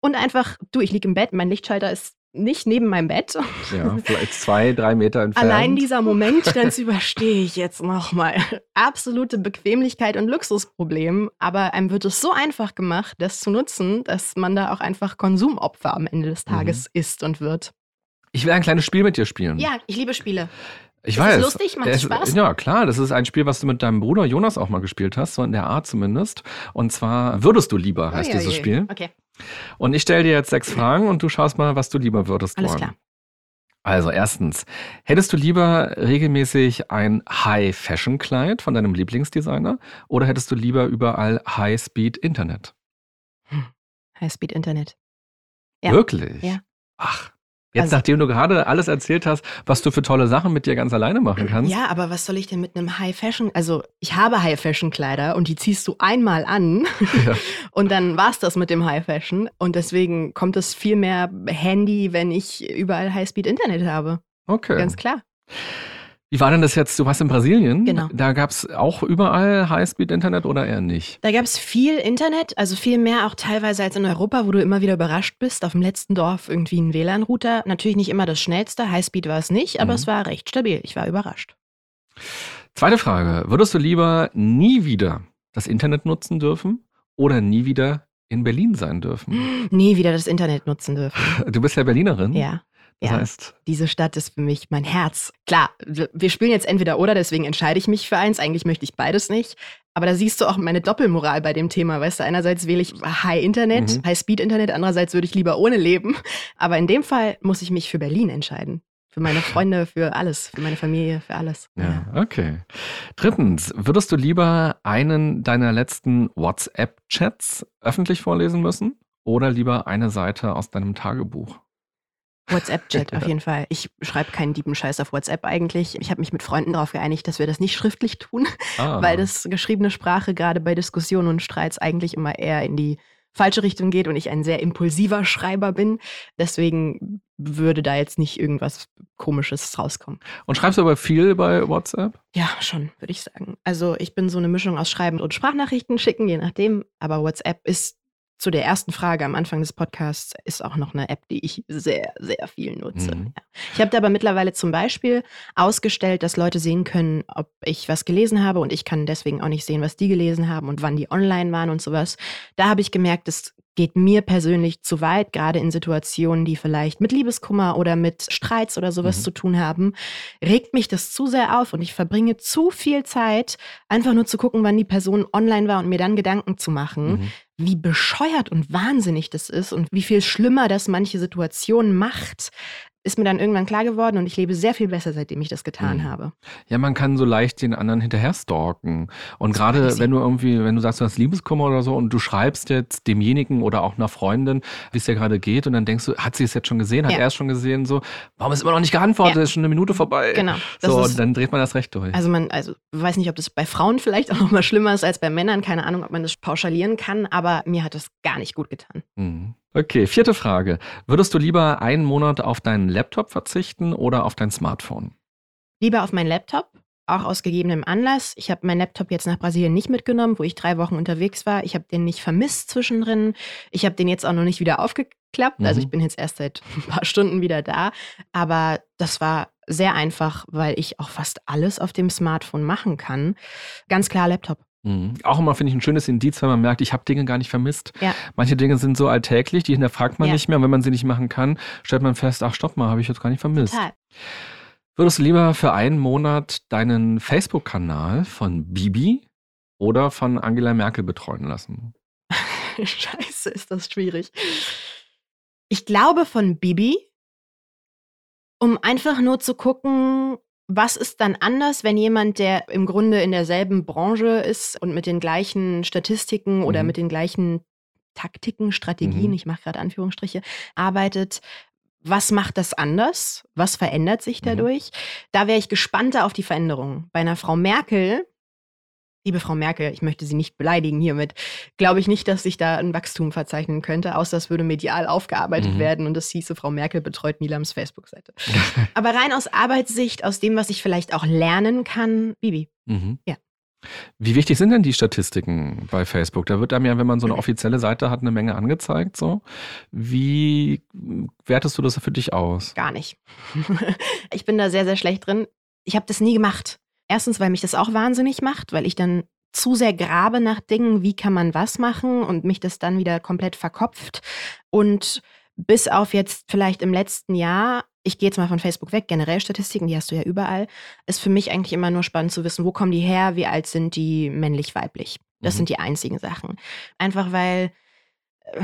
Und einfach, du, ich liege im Bett, mein Lichtschalter ist nicht neben meinem Bett. Ja, vielleicht zwei, drei Meter entfernt. Allein dieser Moment, das überstehe ich jetzt nochmal. Absolute Bequemlichkeit und Luxusproblem. Aber einem wird es so einfach gemacht, das zu nutzen, dass man da auch einfach Konsumopfer am Ende des Tages mhm. ist und wird. Ich will ein kleines Spiel mit dir spielen. Ja, ich liebe Spiele. Ich ist weiß. Ist lustig? Macht es Spaß? Ja, klar. Das ist ein Spiel, was du mit deinem Bruder Jonas auch mal gespielt hast, so in der Art zumindest. Und zwar Würdest du lieber heißt oh, ja, dieses ja. Spiel. Okay. Und ich stelle dir jetzt sechs Fragen und du schaust mal, was du lieber würdest Alles wollen. klar. Also erstens, hättest du lieber regelmäßig ein High-Fashion-Kleid von deinem Lieblingsdesigner oder hättest du lieber überall High-Speed-Internet? Hm. High-Speed-Internet. Ja. Wirklich? Ja. Ach, Jetzt, also, nachdem du gerade alles erzählt hast, was du für tolle Sachen mit dir ganz alleine machen kannst. Ja, aber was soll ich denn mit einem High Fashion? Also, ich habe High Fashion Kleider und die ziehst du einmal an ja. und dann war's das mit dem High Fashion. Und deswegen kommt es viel mehr Handy, wenn ich überall High Speed Internet habe. Okay. Ganz klar. Wie war denn das jetzt? Du warst in Brasilien. Genau. Da gab es auch überall Highspeed-Internet oder eher nicht? Da gab es viel Internet, also viel mehr auch teilweise als in Europa, wo du immer wieder überrascht bist. Auf dem letzten Dorf irgendwie ein WLAN-Router. Natürlich nicht immer das schnellste. Highspeed war es nicht, aber mhm. es war recht stabil. Ich war überrascht. Zweite Frage. Würdest du lieber nie wieder das Internet nutzen dürfen oder nie wieder in Berlin sein dürfen? Nie wieder das Internet nutzen dürfen. Du bist ja Berlinerin. Ja. Das ja, heißt, diese Stadt ist für mich mein Herz. Klar, wir spielen jetzt entweder oder, deswegen entscheide ich mich für eins. Eigentlich möchte ich beides nicht. Aber da siehst du auch meine Doppelmoral bei dem Thema. Weißt du, einerseits wähle ich High Internet, mhm. High Speed Internet, andererseits würde ich lieber ohne leben. Aber in dem Fall muss ich mich für Berlin entscheiden. Für meine Freunde, für alles, für meine Familie, für alles. Ja, okay. Drittens, würdest du lieber einen deiner letzten WhatsApp-Chats öffentlich vorlesen müssen oder lieber eine Seite aus deinem Tagebuch? WhatsApp-Chat auf jeden Fall. Ich schreibe keinen lieben Scheiß auf WhatsApp eigentlich. Ich habe mich mit Freunden darauf geeinigt, dass wir das nicht schriftlich tun, ah. weil das geschriebene Sprache gerade bei Diskussionen und Streits eigentlich immer eher in die falsche Richtung geht und ich ein sehr impulsiver Schreiber bin. Deswegen würde da jetzt nicht irgendwas Komisches rauskommen. Und schreibst du aber viel bei WhatsApp? Ja, schon, würde ich sagen. Also ich bin so eine Mischung aus Schreiben und Sprachnachrichten schicken, je nachdem. Aber WhatsApp ist zu der ersten Frage am Anfang des Podcasts ist auch noch eine App, die ich sehr, sehr viel nutze. Mhm. Ja. Ich habe da aber mittlerweile zum Beispiel ausgestellt, dass Leute sehen können, ob ich was gelesen habe und ich kann deswegen auch nicht sehen, was die gelesen haben und wann die online waren und sowas. Da habe ich gemerkt, es geht mir persönlich zu weit, gerade in Situationen, die vielleicht mit Liebeskummer oder mit Streits oder sowas mhm. zu tun haben, regt mich das zu sehr auf und ich verbringe zu viel Zeit, einfach nur zu gucken, wann die Person online war und mir dann Gedanken zu machen, mhm wie bescheuert und wahnsinnig das ist und wie viel schlimmer das manche Situationen macht, ist mir dann irgendwann klar geworden und ich lebe sehr viel besser, seitdem ich das getan Mhm. habe. Ja, man kann so leicht den anderen hinterher stalken. Und gerade wenn du irgendwie, wenn du sagst, du hast Liebeskummer oder so und du schreibst jetzt demjenigen oder auch einer Freundin, wie es dir gerade geht und dann denkst du, hat sie es jetzt schon gesehen, hat Ja. er es schon gesehen, so, warum ist immer noch nicht geantwortet, Ja. ist schon eine Minute vorbei. Genau. Das So, ist- und dann dreht man das recht durch. Also man, also ich weiß nicht, ob das bei Frauen vielleicht auch noch mal schlimmer ist als bei Männern. Keine Ahnung, ob man das pauschalieren kann, aber mir hat das gar nicht gut getan. Mhm. Okay, vierte Frage. Würdest du lieber einen Monat auf deinen Laptop verzichten oder auf dein Smartphone? Lieber auf meinen Laptop, auch aus gegebenem Anlass. Ich habe meinen Laptop jetzt nach Brasilien nicht mitgenommen, wo ich drei Wochen unterwegs war. Ich habe den nicht vermisst zwischendrin. Ich habe den jetzt auch noch nicht wieder aufgeklappt. Also Mhm. ich bin jetzt erst seit ein paar Stunden wieder da. Aber das war sehr einfach, weil ich auch fast alles auf dem Smartphone machen kann. Ganz klar Laptop. Mhm. Auch immer finde ich ein schönes Indiz, wenn man merkt, ich habe Dinge gar nicht vermisst. Ja. Manche Dinge sind so alltäglich, die hinterfragt man Ja. nicht mehr. Und wenn man sie nicht machen kann, stellt man fest, ach stopp mal, habe ich jetzt gar nicht vermisst. Total. Würdest du lieber für einen Monat deinen Facebook-Kanal von Bibi oder von Angela Merkel betreuen lassen? Scheiße, ist das schwierig. Ich glaube von Bibi, um einfach nur zu gucken, was ist dann anders, wenn jemand, der im Grunde in derselben Branche ist und mit den gleichen Statistiken oder Mhm. mit den gleichen Taktiken, Strategien, Mhm. ich mache gerade Anführungsstriche, arbeitet. Was macht das anders? Was verändert sich Mhm. dadurch? Da wäre ich gespannter auf die Veränderungen. Bei einer Frau Merkel, liebe Frau Merkel, ich möchte Sie nicht beleidigen hiermit, glaube ich nicht, dass sich da ein Wachstum verzeichnen könnte, außer es würde medial aufgearbeitet Mhm. werden und es hieße, Frau Merkel betreut Nilams Facebook-Seite. Aber rein aus Arbeitssicht, aus dem, was ich vielleicht auch lernen kann, Bibi. Mhm. Ja. Wie wichtig sind denn die Statistiken bei Facebook? Da wird einem ja, wenn man so eine offizielle Seite hat, eine Menge angezeigt. So. Wie wertest du das für dich aus? Gar nicht. ich bin da sehr, sehr schlecht drin. Ich habe das nie gemacht. Erstens, weil mich das auch wahnsinnig macht, weil ich dann zu sehr grabe nach Dingen, wie kann man was machen und mich das dann wieder komplett verkopft. Und bis auf jetzt vielleicht im letzten Jahr, ich gehe jetzt mal von Facebook weg, generell Statistiken, die hast du ja überall, ist für mich eigentlich immer nur spannend zu wissen, wo kommen die her, wie alt sind die männlich, weiblich. Das Mhm. sind die einzigen Sachen. Einfach weil äh,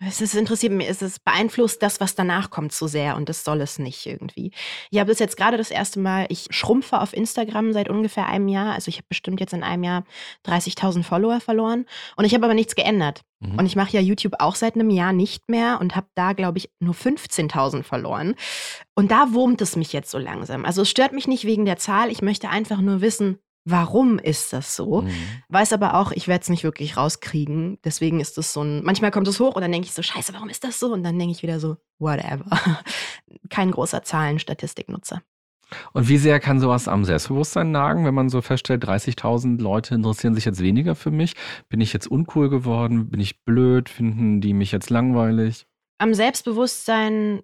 es ist interessiert mich, es ist beeinflusst das, was danach kommt, zu sehr und das soll es nicht irgendwie. Ich habe das jetzt gerade das erste Mal, ich schrumpfe auf Instagram seit ungefähr einem Jahr. Also ich habe bestimmt jetzt in einem Jahr 30.000 Follower verloren und ich habe aber nichts geändert. Mhm. Und ich mache ja YouTube auch seit einem Jahr nicht mehr und habe da, glaube ich, nur 15.000 verloren. Und da wurmt es mich jetzt so langsam. Also es stört mich nicht wegen der Zahl. Ich möchte einfach nur wissen, warum ist das so? Mhm. Weiß aber auch, ich werde es nicht wirklich rauskriegen. Deswegen ist es so ein. Manchmal kommt es hoch und dann denke ich so, Scheiße, warum ist das so? Und dann denke ich wieder so, whatever. Kein großer Zahlen-Statistiknutzer. Und wie sehr kann sowas am Selbstbewusstsein nagen, wenn man so feststellt, 30.000 Leute interessieren sich jetzt weniger für mich? Bin ich jetzt uncool geworden? Bin ich blöd? Finden die mich jetzt langweilig? Am Selbstbewusstsein,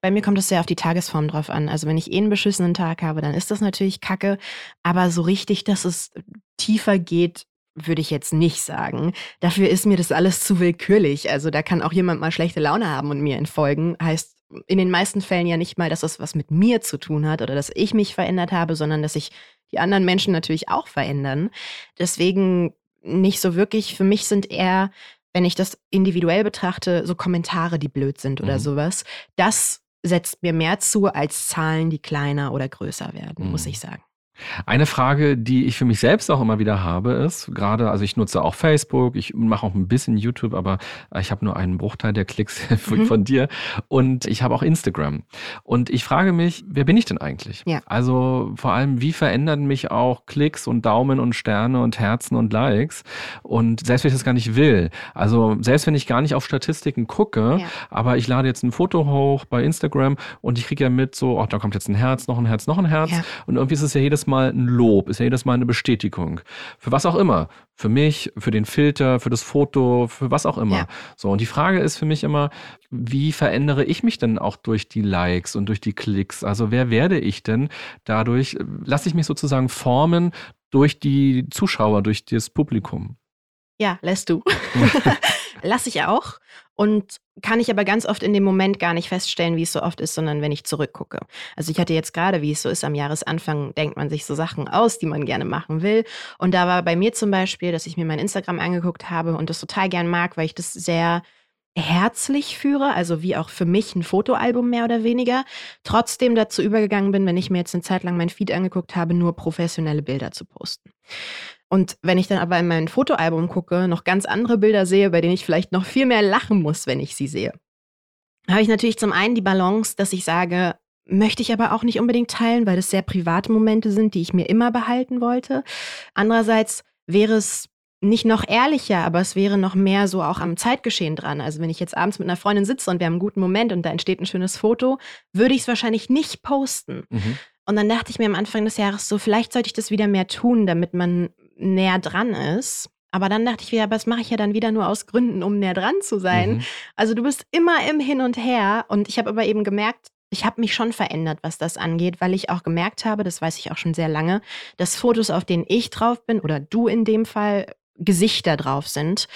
bei mir kommt es sehr auf die Tagesform drauf an. Also wenn ich eh einen beschissenen Tag habe, dann ist das natürlich kacke. Aber so richtig, dass es tiefer geht, würde ich jetzt nicht sagen. Dafür ist mir das alles zu willkürlich. Also da kann auch jemand mal schlechte Laune haben und mir entfolgen. Heißt in den meisten Fällen ja nicht mal, dass das was mit mir zu tun hat oder dass ich mich verändert habe, sondern dass sich die anderen Menschen natürlich auch verändern. Deswegen nicht so wirklich. Für mich sind eher, wenn ich das individuell betrachte, so Kommentare, die blöd sind oder Mhm. sowas. Das setzt mir mehr zu als Zahlen, die kleiner oder größer werden, muss Mhm. ich sagen. Eine Frage, die ich für mich selbst auch immer wieder habe, ist, gerade, also ich nutze auch Facebook, ich mache auch ein bisschen YouTube, aber ich habe nur einen Bruchteil der Klicks von, Mhm. dir und ich habe auch Instagram. Und ich frage mich, wer bin ich denn eigentlich? Ja. Also vor allem, wie verändern mich auch Klicks und Daumen und Sterne und Herzen und Likes? Und selbst wenn ich das gar nicht will, also selbst wenn ich gar nicht auf Statistiken gucke, Ja. aber ich lade jetzt ein Foto hoch bei Instagram und ich kriege ja mit so, oh, da kommt jetzt ein Herz, noch ein Herz, noch ein Herz. Ja. Und irgendwie ist es ja jedes Mal ein Lob, ist ja jedes Mal eine Bestätigung. Für was auch immer. Für mich, für den Filter, für das Foto, für was auch immer. Ja. So, und die Frage ist für mich immer, wie verändere ich mich denn auch durch die Likes und durch die Klicks? Also wer werde ich denn dadurch? Lasse ich mich sozusagen formen durch die Zuschauer, durch das Publikum? Ja, lässt du. Lass ich auch. Und kann ich aber ganz oft in dem Moment gar nicht feststellen, wie es so oft ist, sondern wenn ich zurückgucke. Also ich hatte jetzt gerade, wie es so ist, am Jahresanfang denkt man sich so Sachen aus, die man gerne machen will. Und da war bei mir zum Beispiel, dass ich mir mein Instagram angeguckt habe und das total gern mag, weil ich das sehr herzlich führe, also wie auch für mich ein Fotoalbum mehr oder weniger, trotzdem dazu übergegangen bin, wenn ich mir jetzt eine Zeit lang mein Feed angeguckt habe, nur professionelle Bilder zu posten. Und wenn ich dann aber in mein Fotoalbum gucke, noch ganz andere Bilder sehe, bei denen ich vielleicht noch viel mehr lachen muss, wenn ich sie sehe, habe ich natürlich zum einen die Balance, dass ich sage, möchte ich aber auch nicht unbedingt teilen, weil das sehr private Momente sind, die ich mir immer behalten wollte. Andererseits wäre es nicht noch ehrlicher, aber es wäre noch mehr so auch am Zeitgeschehen dran. Also wenn ich jetzt abends mit einer Freundin sitze und wir haben einen guten Moment und da entsteht ein schönes Foto, würde ich es wahrscheinlich nicht posten. Mhm. Und dann dachte ich mir am Anfang des Jahres so, vielleicht sollte ich das wieder mehr tun, damit man näher dran ist. Aber dann dachte ich wieder, aber das mache ich ja dann wieder nur aus Gründen, um näher dran zu sein. Mhm. Also du bist immer im Hin und Her. Und ich habe aber eben gemerkt, ich habe mich schon verändert, was das angeht, weil ich auch gemerkt habe, das weiß ich auch schon sehr lange, dass Fotos, auf denen ich drauf bin oder du in dem Fall, Gesichter drauf sind,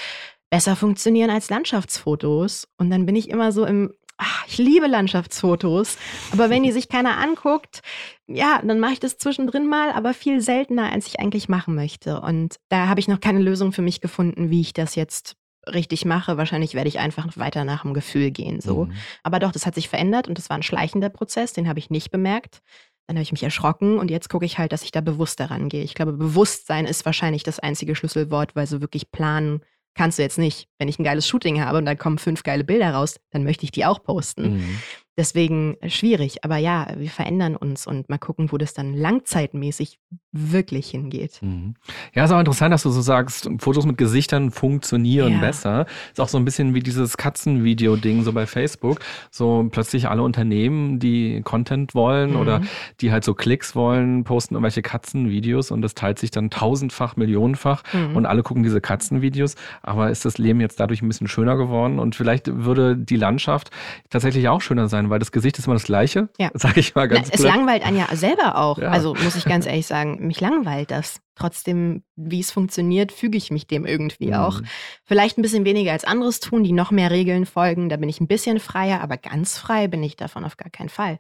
besser funktionieren als Landschaftsfotos. Und dann bin ich immer so im, ach, ich liebe Landschaftsfotos, aber wenn die sich keiner anguckt, ja, dann mache ich das zwischendrin mal, aber viel seltener, als ich eigentlich machen möchte. Und da habe ich noch keine Lösung für mich gefunden, wie ich das jetzt richtig mache. Wahrscheinlich werde ich einfach weiter nach dem Gefühl gehen, so. Mhm. Aber doch, das hat sich verändert und das war ein schleichender Prozess, den habe ich nicht bemerkt. Dann habe ich mich erschrocken und jetzt gucke ich halt, dass ich da bewusst daran gehe. Ich glaube, Bewusstsein ist wahrscheinlich das einzige Schlüsselwort, weil so wirklich planen kannst du jetzt nicht. Wenn ich ein geiles Shooting habe und da kommen fünf geile Bilder raus, dann möchte ich die auch posten. Mhm. Deswegen schwierig. Aber ja, wir verändern uns und mal gucken, wo das dann langzeitmäßig wirklich hingeht. Mhm. Ja, ist auch interessant, dass du so sagst, Fotos mit Gesichtern funktionieren ja. besser. Ist auch so ein bisschen wie dieses Katzenvideo-Ding so bei Facebook. So plötzlich alle Unternehmen, die Content wollen mhm. oder die halt so Klicks wollen, posten irgendwelche Katzenvideos und das teilt sich dann tausendfach, millionenfach mhm. und alle gucken diese Katzenvideos. Aber ist das Leben jetzt dadurch ein bisschen schöner geworden? Und vielleicht würde die Landschaft tatsächlich auch schöner sein, weil das Gesicht ist immer das gleiche. Ja. Sag ich mal ganz Na, Es langweilt einen ja selber auch. Ja. Also muss ich ganz ehrlich sagen mich langweilt das. Trotzdem, wie es funktioniert, füge ich mich dem irgendwie mhm. auch. Vielleicht ein bisschen weniger als anderes tun, die noch mehr Regeln folgen. Da bin ich ein bisschen freier, aber ganz frei bin ich davon auf gar keinen Fall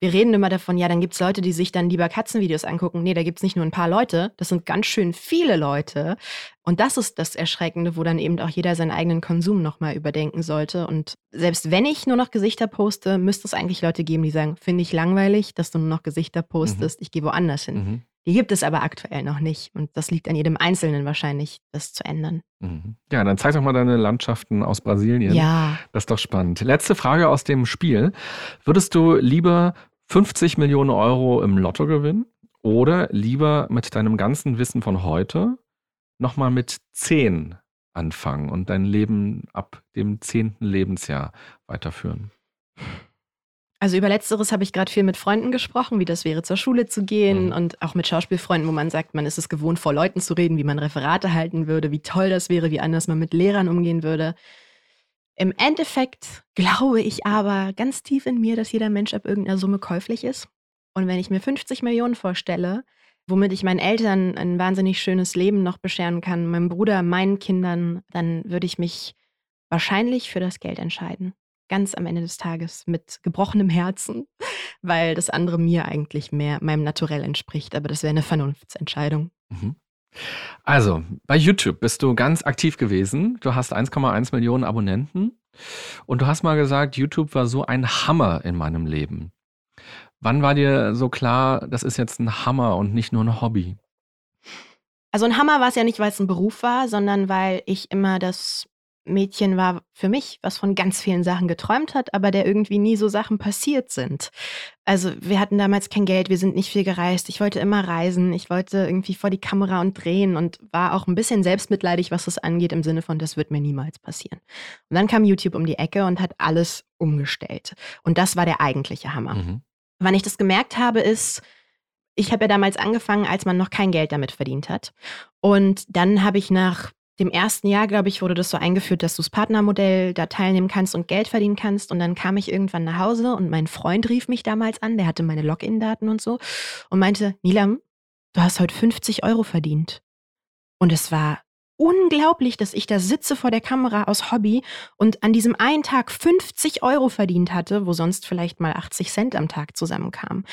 wir reden immer davon, ja, dann gibt es Leute, die sich dann lieber Katzenvideos angucken. Nee, da gibt es nicht nur ein paar Leute, das sind ganz schön viele Leute. Und das ist das Erschreckende, wo dann eben auch jeder seinen eigenen Konsum nochmal überdenken sollte. Und selbst wenn ich nur noch Gesichter poste, müsste es eigentlich Leute geben, die sagen, finde ich langweilig, dass du nur noch Gesichter postest, mhm. ich gehe woanders hin. Mhm. Die gibt es aber aktuell noch nicht. Und das liegt an jedem Einzelnen wahrscheinlich, das zu ändern. Mhm. Ja, dann zeig doch mal deine Landschaften aus Brasilien. Ja. Das ist doch spannend. Letzte Frage aus dem Spiel. Würdest du lieber 50 Millionen Euro im Lotto gewinnen oder lieber mit deinem ganzen Wissen von heute nochmal mit 10 anfangen und dein Leben ab dem 10. Lebensjahr weiterführen? Also über letzteres habe ich gerade viel mit Freunden gesprochen, wie das wäre, zur Schule zu gehen mhm. und auch mit Schauspielfreunden, wo man sagt, man ist es gewohnt, vor Leuten zu reden, wie man Referate halten würde, wie toll das wäre, wie anders man mit Lehrern umgehen würde. Im Endeffekt glaube ich aber ganz tief in mir, dass jeder Mensch ab irgendeiner Summe käuflich ist. Und wenn ich mir 50 Millionen vorstelle, womit ich meinen Eltern ein wahnsinnig schönes Leben noch bescheren kann, meinem Bruder, meinen Kindern, dann würde ich mich wahrscheinlich für das Geld entscheiden ganz am Ende des Tages mit gebrochenem Herzen, weil das andere mir eigentlich mehr meinem Naturell entspricht. Aber das wäre eine Vernunftsentscheidung. Mhm. Also, bei YouTube bist du ganz aktiv gewesen. Du hast 1,1 Millionen Abonnenten. Und du hast mal gesagt, YouTube war so ein Hammer in meinem Leben. Wann war dir so klar, das ist jetzt ein Hammer und nicht nur ein Hobby? Also ein Hammer war es ja nicht, weil es ein Beruf war, sondern weil ich immer das Mädchen war für mich, was von ganz vielen Sachen geträumt hat, aber der irgendwie nie so Sachen passiert sind. Also wir hatten damals kein Geld, wir sind nicht viel gereist. Ich wollte immer reisen, ich wollte irgendwie vor die Kamera und drehen und war auch ein bisschen selbstmitleidig, was das angeht, im Sinne von, das wird mir niemals passieren. Und dann kam YouTube um die Ecke und hat alles umgestellt. Und das war der eigentliche Hammer. Mhm. Wann ich das gemerkt habe, ist, ich habe ja damals angefangen, als man noch kein Geld damit verdient hat. Und dann habe ich nach dem ersten Jahr, glaube ich, wurde das so eingeführt, dass du das Partnermodell da teilnehmen kannst und Geld verdienen kannst. Und dann kam ich irgendwann nach Hause und mein Freund rief mich damals an, der hatte meine Login-Daten und so und meinte, Nilam, du hast heute 50 Euro verdient. Und es war unglaublich, dass ich da sitze vor der Kamera aus Hobby und an diesem einen Tag 50 Euro verdient hatte, wo sonst vielleicht mal 80 Cent am Tag zusammenkam.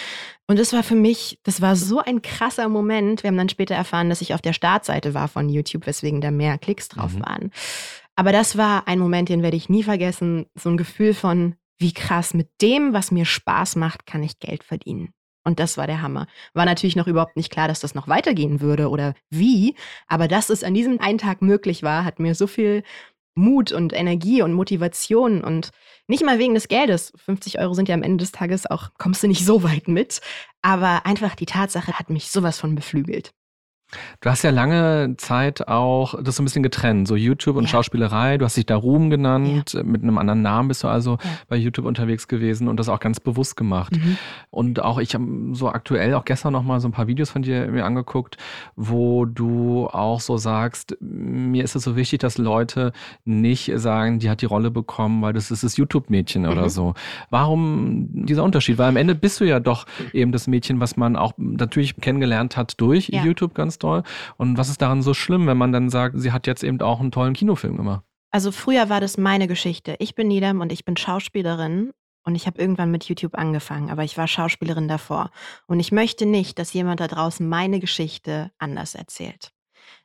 Und das war für mich, das war so ein krasser Moment. Wir haben dann später erfahren, dass ich auf der Startseite war von YouTube, weswegen da mehr Klicks drauf mhm. waren. Aber das war ein Moment, den werde ich nie vergessen. So ein Gefühl von, wie krass, mit dem, was mir Spaß macht, kann ich Geld verdienen. Und das war der Hammer. War natürlich noch überhaupt nicht klar, dass das noch weitergehen würde oder wie. Aber dass es an diesem einen Tag möglich war, hat mir so viel Mut und Energie und Motivation und nicht mal wegen des Geldes. 50 Euro sind ja am Ende des Tages auch, kommst du nicht so weit mit. Aber einfach die Tatsache hat mich sowas von beflügelt. Du hast ja lange Zeit auch das so ein bisschen getrennt, so YouTube und ja. Schauspielerei. Du hast dich da Ruhm genannt, ja. mit einem anderen Namen bist du also ja. bei YouTube unterwegs gewesen und das auch ganz bewusst gemacht. Mhm. Und auch ich habe so aktuell, auch gestern noch mal so ein paar Videos von dir mir angeguckt, wo du auch so sagst, mir ist es so wichtig, dass Leute nicht sagen, die hat die Rolle bekommen, weil das ist das YouTube-Mädchen mhm. oder so. Warum dieser Unterschied? Weil am Ende bist du ja doch eben das Mädchen, was man auch natürlich kennengelernt hat durch YouTube ganz doll. Und was ist daran so schlimm, wenn man dann sagt, sie hat jetzt eben auch einen tollen Kinofilm gemacht? Also früher war das meine Geschichte. Ich bin Niedam und ich bin Schauspielerin und ich habe irgendwann mit YouTube angefangen, aber ich war Schauspielerin davor. Und ich möchte nicht, dass jemand da draußen meine Geschichte anders erzählt.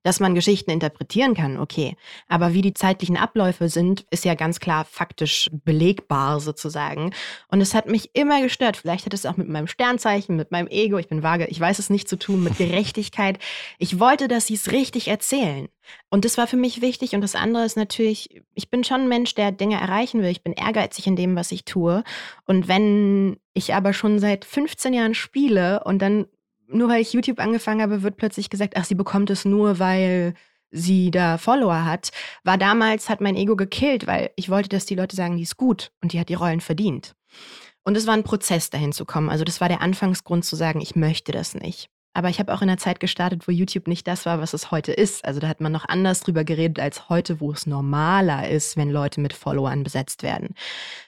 Dass man Geschichten interpretieren kann, okay. Aber wie die zeitlichen Abläufe sind, ist ja ganz klar faktisch belegbar sozusagen. Und es hat mich immer gestört. Vielleicht hat es auch mit meinem Sternzeichen, mit meinem Ego, ich bin vage, ich weiß es nicht zu tun, mit Gerechtigkeit. Ich wollte, dass sie es richtig erzählen. Und das war für mich wichtig. Und das andere ist natürlich, ich bin schon ein Mensch, der Dinge erreichen will. Ich bin ehrgeizig in dem, was ich tue. Und wenn ich aber schon seit 15 Jahren spiele und dann nur weil ich YouTube angefangen habe, wird plötzlich gesagt, ach, sie bekommt es nur, weil sie da Follower hat. War damals, hat mein Ego gekillt, weil ich wollte, dass die Leute sagen, die ist gut und die hat die Rollen verdient. Und es war ein Prozess, dahin zu kommen. Also das war der Anfangsgrund zu sagen, ich möchte das nicht. Aber ich habe auch in einer Zeit gestartet, wo YouTube nicht das war, was es heute ist. Also da hat man noch anders drüber geredet als heute, wo es normaler ist, wenn Leute mit Followern besetzt werden.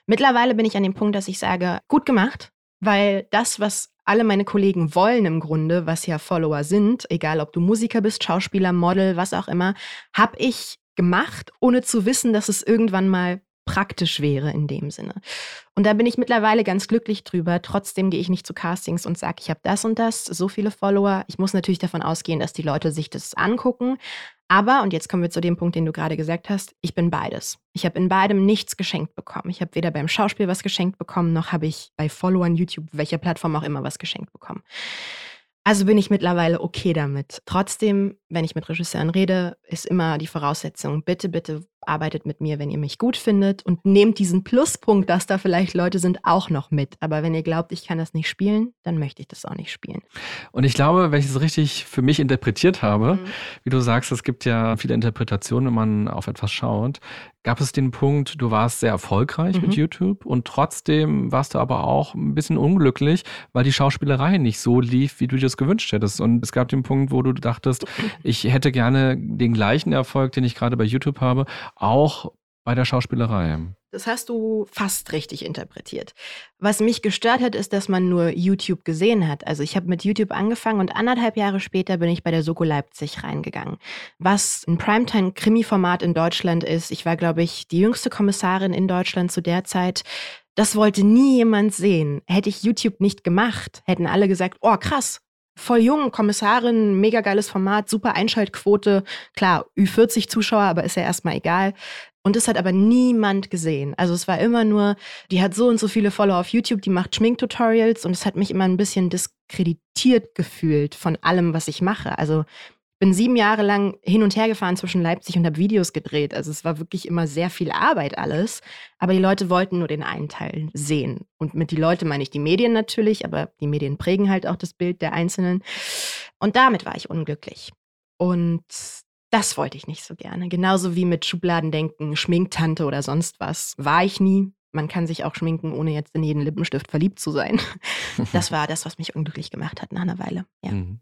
Mittlerweile bin ich an dem Punkt, dass ich sage, gut gemacht, weil das, was alle meine Kollegen wollen im Grunde, was ja Follower sind, egal ob du Musiker bist, Schauspieler, Model, was auch immer, habe ich gemacht, ohne zu wissen, dass es irgendwann mal praktisch wäre in dem Sinne. Und da bin ich mittlerweile ganz glücklich drüber. Trotzdem gehe ich nicht zu Castings und sage, ich habe das und das, so viele Follower. Ich muss natürlich davon ausgehen, dass die Leute sich das angucken. Aber, und jetzt kommen wir zu dem Punkt, den du gerade gesagt hast, ich bin beides. Ich habe in beidem nichts geschenkt bekommen. Ich habe weder beim Schauspiel was geschenkt bekommen, noch habe ich bei Followern, YouTube, welcher Plattform auch immer was geschenkt bekommen. Also bin ich mittlerweile okay damit. Trotzdem, wenn ich mit Regisseuren rede, ist immer die Voraussetzung, bitte, bitte arbeitet mit mir, wenn ihr mich gut findet und nehmt diesen Pluspunkt, dass da vielleicht Leute sind, auch noch mit. Aber wenn ihr glaubt, ich kann das nicht spielen, dann möchte ich das auch nicht spielen. Und ich glaube, wenn ich es richtig für mich interpretiert habe, mhm. wie du sagst, es gibt ja viele Interpretationen, wenn man auf etwas schaut, gab es den Punkt, du warst sehr erfolgreich mhm. mit YouTube und trotzdem warst du aber auch ein bisschen unglücklich, weil die Schauspielerei nicht so lief, wie du dir das gewünscht hättest. Und es gab den Punkt, wo du dachtest, ich hätte gerne den gleichen Erfolg, den ich gerade bei YouTube habe, auch bei der Schauspielerei. Das hast du fast richtig interpretiert. Was mich gestört hat, ist, dass man nur YouTube gesehen hat. Also ich habe mit YouTube angefangen und anderthalb Jahre später bin ich bei der Soko Leipzig reingegangen. Was ein Primetime-Krimi-Format in Deutschland ist. Ich war, glaube ich, die jüngste Kommissarin in Deutschland zu der Zeit. Das wollte nie jemand sehen. Hätte ich YouTube nicht gemacht, hätten alle gesagt, oh krass, voll jung, Kommissarin, mega geiles Format, super Einschaltquote. Klar, Ü40 Zuschauer, aber ist ja erstmal egal. Und das hat aber niemand gesehen. Also es war immer nur, die hat so und so viele Follower auf YouTube, die macht Schminktutorials und es hat mich immer ein bisschen diskreditiert gefühlt von allem, was ich mache. Also bin sieben Jahre lang hin und her gefahren zwischen Leipzig und habe Videos gedreht. Also es war wirklich immer sehr viel Arbeit alles. Aber die Leute wollten nur den einen Teil sehen. Und mit die Leute meine ich die Medien natürlich, aber die Medien prägen halt auch das Bild der Einzelnen. Und damit war ich unglücklich. Und das wollte ich nicht so gerne. Genauso wie mit Schubladendenken, Schminktante oder sonst was. War ich nie. Man kann sich auch schminken, ohne jetzt in jeden Lippenstift verliebt zu sein. Das war das, was mich unglücklich gemacht hat nach einer Weile. Ja. Mhm.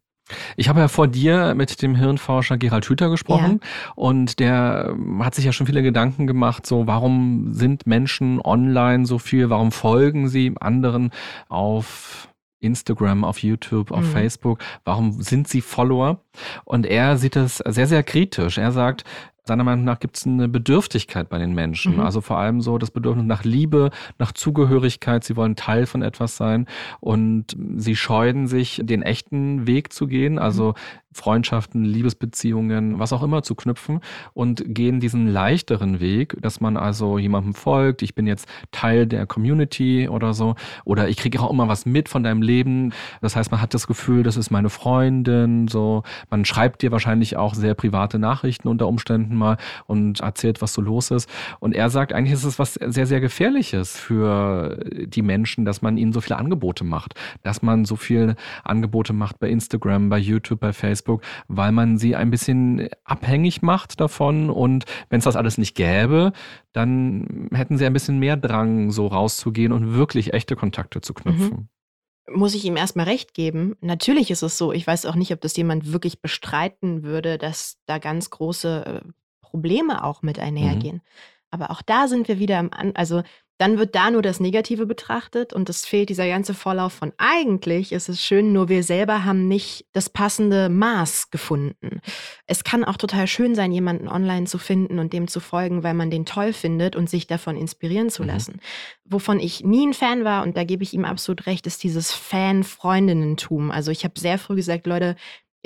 Ich habe ja vor dir mit dem Hirnforscher Gerald Hüther gesprochen ja. und der ähm, hat sich ja schon viele Gedanken gemacht, so warum sind Menschen online so viel, warum folgen sie anderen auf Instagram, auf YouTube, auf mhm. Facebook, warum sind sie Follower? Und er sieht das sehr, sehr kritisch. Er sagt, seiner Meinung nach gibt es eine Bedürftigkeit bei den Menschen. Mhm. Also vor allem so das Bedürfnis nach Liebe, nach Zugehörigkeit. Sie wollen Teil von etwas sein und sie scheuen sich, den echten Weg zu gehen. Also Freundschaften, Liebesbeziehungen, was auch immer zu knüpfen und gehen diesen leichteren Weg, dass man also jemandem folgt, ich bin jetzt Teil der Community oder so, oder ich kriege auch immer was mit von deinem Leben. Das heißt, man hat das Gefühl, das ist meine Freundin, so. Man schreibt dir wahrscheinlich auch sehr private Nachrichten unter Umständen mal und erzählt, was so los ist. Und er sagt, eigentlich ist es was sehr, sehr Gefährliches für die Menschen, dass man ihnen so viele Angebote macht, dass man so viele Angebote macht bei Instagram, bei YouTube, bei Facebook, weil man sie ein bisschen abhängig macht davon. Und wenn es das alles nicht gäbe, dann hätten sie ein bisschen mehr Drang, so rauszugehen und wirklich echte Kontakte zu knüpfen. Mhm. Muss ich ihm erstmal recht geben? Natürlich ist es so. Ich weiß auch nicht, ob das jemand wirklich bestreiten würde, dass da ganz große äh, Probleme auch mit einhergehen. Mhm. Aber auch da sind wir wieder am, An also dann wird da nur das Negative betrachtet und es fehlt dieser ganze Vorlauf von eigentlich ist es schön, nur wir selber haben nicht das passende Maß gefunden. Es kann auch total schön sein, jemanden online zu finden und dem zu folgen, weil man den toll findet und sich davon inspirieren zu mhm. lassen. Mhm. Wovon ich nie ein Fan war und da gebe ich ihm absolut recht, ist dieses Fan-Freundinnentum. Also ich habe sehr früh gesagt, Leute,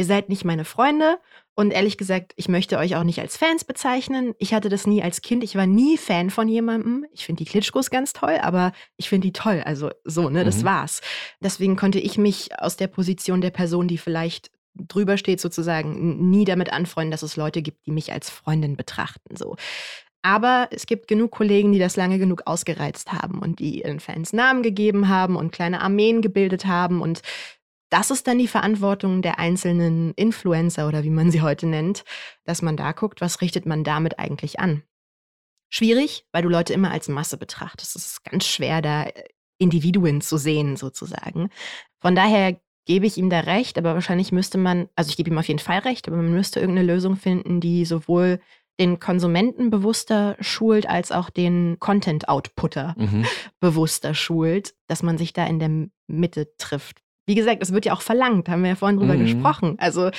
ihr seid nicht meine Freunde und ehrlich gesagt, ich möchte euch auch nicht als Fans bezeichnen. Ich hatte das nie als Kind. Ich war nie Fan von jemandem. Ich finde die Klitschkos ganz toll, aber ich finde die toll. Also so, ne, das mhm. war's. Deswegen konnte ich mich aus der Position der Person, die vielleicht drüber steht, sozusagen, nie damit anfreunden, dass es Leute gibt, die mich als Freundin betrachten. So. Aber es gibt genug Kollegen, die das lange genug ausgereizt haben und die ihren Fans Namen gegeben haben und kleine Armeen gebildet haben und das ist dann die Verantwortung der einzelnen Influencer oder wie man sie heute nennt, dass man da guckt, was richtet man damit eigentlich an. Schwierig, weil du Leute immer als Masse betrachtest. Es ist ganz schwer, da äh, Individuen zu sehen, sozusagen. Von daher gebe ich ihm da recht, aber wahrscheinlich müsste man, also ich gebe ihm auf jeden Fall recht, aber man müsste irgendeine Lösung finden, die sowohl den Konsumenten bewusster schult, als auch den Content-Outputter mhm. bewusster schult, dass man sich da in der Mitte trifft wie gesagt, es wird ja auch verlangt, haben wir ja vorhin drüber mhm. gesprochen. Also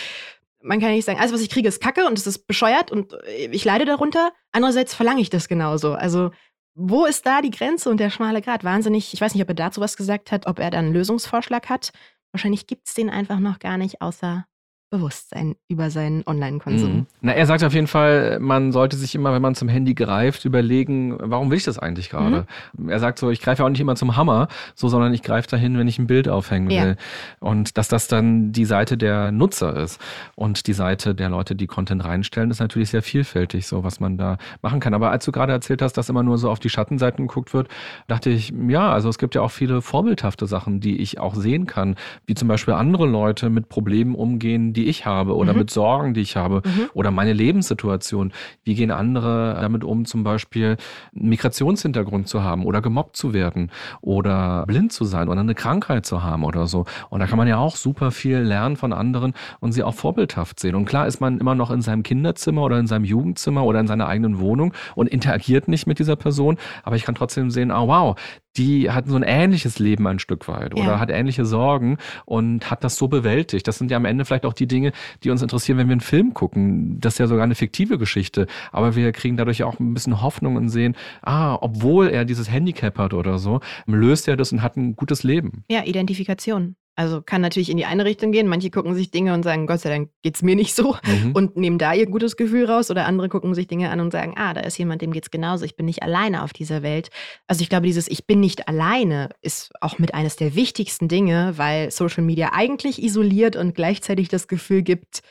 man kann ja nicht sagen, alles, was ich kriege, ist Kacke und es ist bescheuert und ich leide darunter. Andererseits verlange ich das genauso. Also wo ist da die Grenze und der schmale Grat? Wahnsinnig. Ich weiß nicht, ob er dazu was gesagt hat, ob er da einen Lösungsvorschlag hat. Wahrscheinlich gibt es den einfach noch gar nicht, außer Bewusstsein über seinen Online-Konsum. Mhm. Na, er sagt auf jeden Fall, man sollte sich immer, wenn man zum Handy greift, überlegen, warum will ich das eigentlich gerade? Mhm. Er sagt so, ich greife ja auch nicht immer zum Hammer, so, sondern ich greife dahin, wenn ich ein Bild aufhängen will. Ja. Und dass das dann die Seite der Nutzer ist. Und die Seite der Leute, die Content reinstellen, ist natürlich sehr vielfältig, so was man da machen kann. Aber als du gerade erzählt hast, dass immer nur so auf die Schattenseiten geguckt wird, dachte ich, ja, also es gibt ja auch viele vorbildhafte Sachen, die ich auch sehen kann, wie zum Beispiel andere Leute mit Problemen umgehen, die die ich habe oder mhm. mit Sorgen, die ich habe mhm. oder meine Lebenssituation. Wie gehen andere damit um, zum Beispiel einen Migrationshintergrund zu haben oder gemobbt zu werden oder blind zu sein oder eine Krankheit zu haben oder so. Und da kann man ja auch super viel lernen von anderen und sie auch vorbildhaft sehen. Und klar ist man immer noch in seinem Kinderzimmer oder in seinem Jugendzimmer oder in seiner eigenen Wohnung und interagiert nicht mit dieser Person, aber ich kann trotzdem sehen, oh wow, die hat so ein ähnliches Leben ein Stück weit oder ja. hat ähnliche Sorgen und hat das so bewältigt. Das sind ja am Ende vielleicht auch die Dinge, die uns interessieren, wenn wir einen Film gucken. Das ist ja sogar eine fiktive Geschichte, aber wir kriegen dadurch auch ein bisschen Hoffnung und sehen, ah, obwohl er dieses Handicap hat oder so, löst er das und hat ein gutes Leben. Ja, Identifikation. Also kann natürlich in die eine Richtung gehen. Manche gucken sich Dinge und sagen, Gott sei Dank geht es mir nicht so mhm. und nehmen da ihr gutes Gefühl raus. Oder andere gucken sich Dinge an und sagen, ah, da ist jemand, dem geht es genauso. Ich bin nicht alleine auf dieser Welt. Also ich glaube, dieses Ich bin nicht alleine ist auch mit eines der wichtigsten Dinge, weil Social Media eigentlich isoliert und gleichzeitig das Gefühl gibt,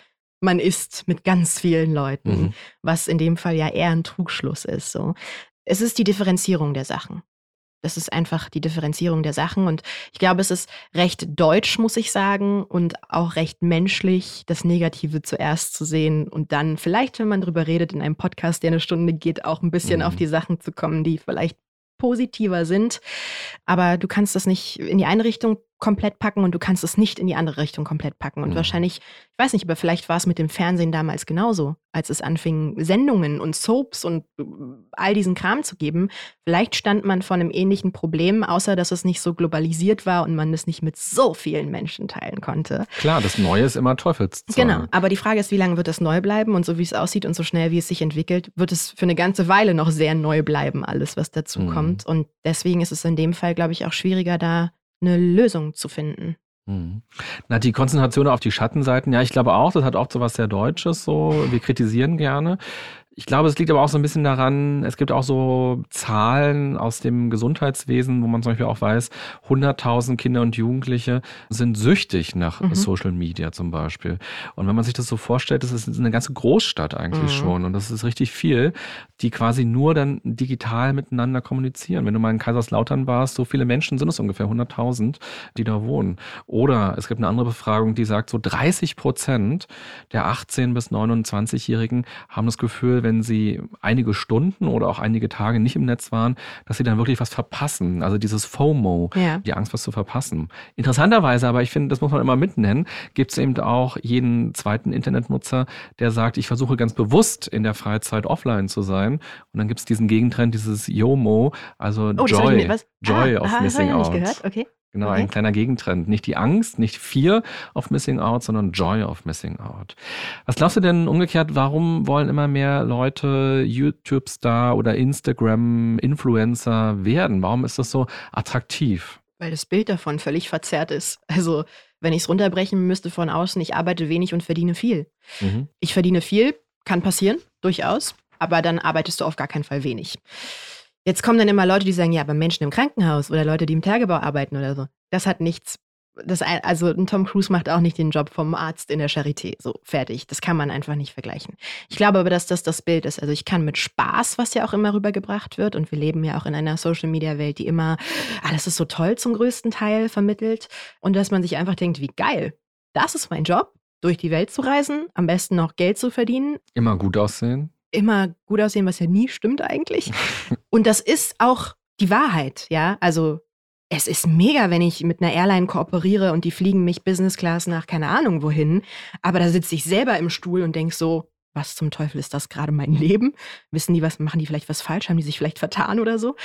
man ist mit ganz vielen Leuten, mhm. was in dem Fall ja eher ein Trugschluss ist. So. Es ist die Differenzierung der Sachen. Das ist einfach die Differenzierung der Sachen. Und ich glaube, es ist recht deutsch, muss ich sagen, und auch recht menschlich, das Negative zuerst zu sehen und dann vielleicht, wenn man drüber redet, in einem Podcast, der eine Stunde geht, auch ein bisschen mhm. auf die Sachen zu kommen, die vielleicht positiver sind. Aber du kannst das nicht in die eine Richtung komplett packen und du kannst es nicht in die andere Richtung komplett packen. Und mhm. wahrscheinlich, ich weiß nicht, aber vielleicht war es mit dem Fernsehen damals genauso, als es anfing, Sendungen und Soaps und äh, all diesen Kram zu geben. Vielleicht stand man vor einem ähnlichen Problem, außer dass es nicht so globalisiert war und man es nicht mit so vielen Menschen teilen konnte. Klar, das Neue ist immer Teufelszeug. Genau, aber die Frage ist, wie lange wird das neu bleiben? Und so wie es aussieht und so schnell wie es sich entwickelt, wird es für eine ganze Weile noch sehr neu bleiben, alles, was dazu mhm. kommt. Und deswegen ist es in dem Fall, glaube ich, auch schwieriger, da eine Lösung zu finden. Mhm. Na, die Konzentration auf die Schattenseiten, ja, ich glaube auch, das hat auch so was sehr Deutsches, so, wir kritisieren gerne. Ich glaube, es liegt aber auch so ein bisschen daran, es gibt auch so Zahlen aus dem Gesundheitswesen, wo man zum Beispiel auch weiß, 100.000 Kinder und Jugendliche sind süchtig nach mhm. Social Media zum Beispiel. Und wenn man sich das so vorstellt, das ist eine ganze Großstadt eigentlich mhm. schon und das ist richtig viel, die quasi nur dann digital miteinander kommunizieren. Wenn du mal in Kaiserslautern warst, so viele Menschen sind es ungefähr 100.000, die da wohnen. Oder es gibt eine andere Befragung, die sagt, so 30 Prozent der 18- bis 29-Jährigen haben das Gefühl, wenn wenn sie einige Stunden oder auch einige Tage nicht im Netz waren, dass sie dann wirklich was verpassen. Also dieses FOMO, ja. die Angst, was zu verpassen. Interessanterweise, aber ich finde, das muss man immer mitnennen, gibt es eben auch jeden zweiten Internetnutzer, der sagt, ich versuche ganz bewusst in der Freizeit offline zu sein. Und dann gibt es diesen Gegentrend, dieses YOMO, also oh, Joy, Joy ah, of ah, Missing Out. Gehört? Okay. Genau, okay. ein kleiner Gegentrend. Nicht die Angst, nicht Fear of Missing Out, sondern Joy of Missing Out. Was glaubst du denn umgekehrt, warum wollen immer mehr Leute YouTube-Star oder Instagram-Influencer werden? Warum ist das so attraktiv? Weil das Bild davon völlig verzerrt ist. Also, wenn ich es runterbrechen müsste von außen, ich arbeite wenig und verdiene viel. Mhm. Ich verdiene viel, kann passieren, durchaus, aber dann arbeitest du auf gar keinen Fall wenig. Jetzt kommen dann immer Leute, die sagen, ja, aber Menschen im Krankenhaus oder Leute, die im Tagebau arbeiten oder so. Das hat nichts. Das, also ein Tom Cruise macht auch nicht den Job vom Arzt in der Charité. So, fertig. Das kann man einfach nicht vergleichen. Ich glaube aber, dass das das Bild ist. Also ich kann mit Spaß, was ja auch immer rübergebracht wird, und wir leben ja auch in einer Social-Media-Welt, die immer, ah, das ist so toll zum größten Teil vermittelt. Und dass man sich einfach denkt, wie geil, das ist mein Job, durch die Welt zu reisen, am besten noch Geld zu verdienen. Immer gut aussehen immer gut aussehen, was ja nie stimmt eigentlich. Und das ist auch die Wahrheit, ja. Also es ist mega, wenn ich mit einer Airline kooperiere und die fliegen mich Business Class nach keine Ahnung wohin. Aber da sitze ich selber im Stuhl und denke so, was zum Teufel ist das gerade mein Leben? Wissen die was, machen die vielleicht was falsch? Haben die sich vielleicht vertan oder so?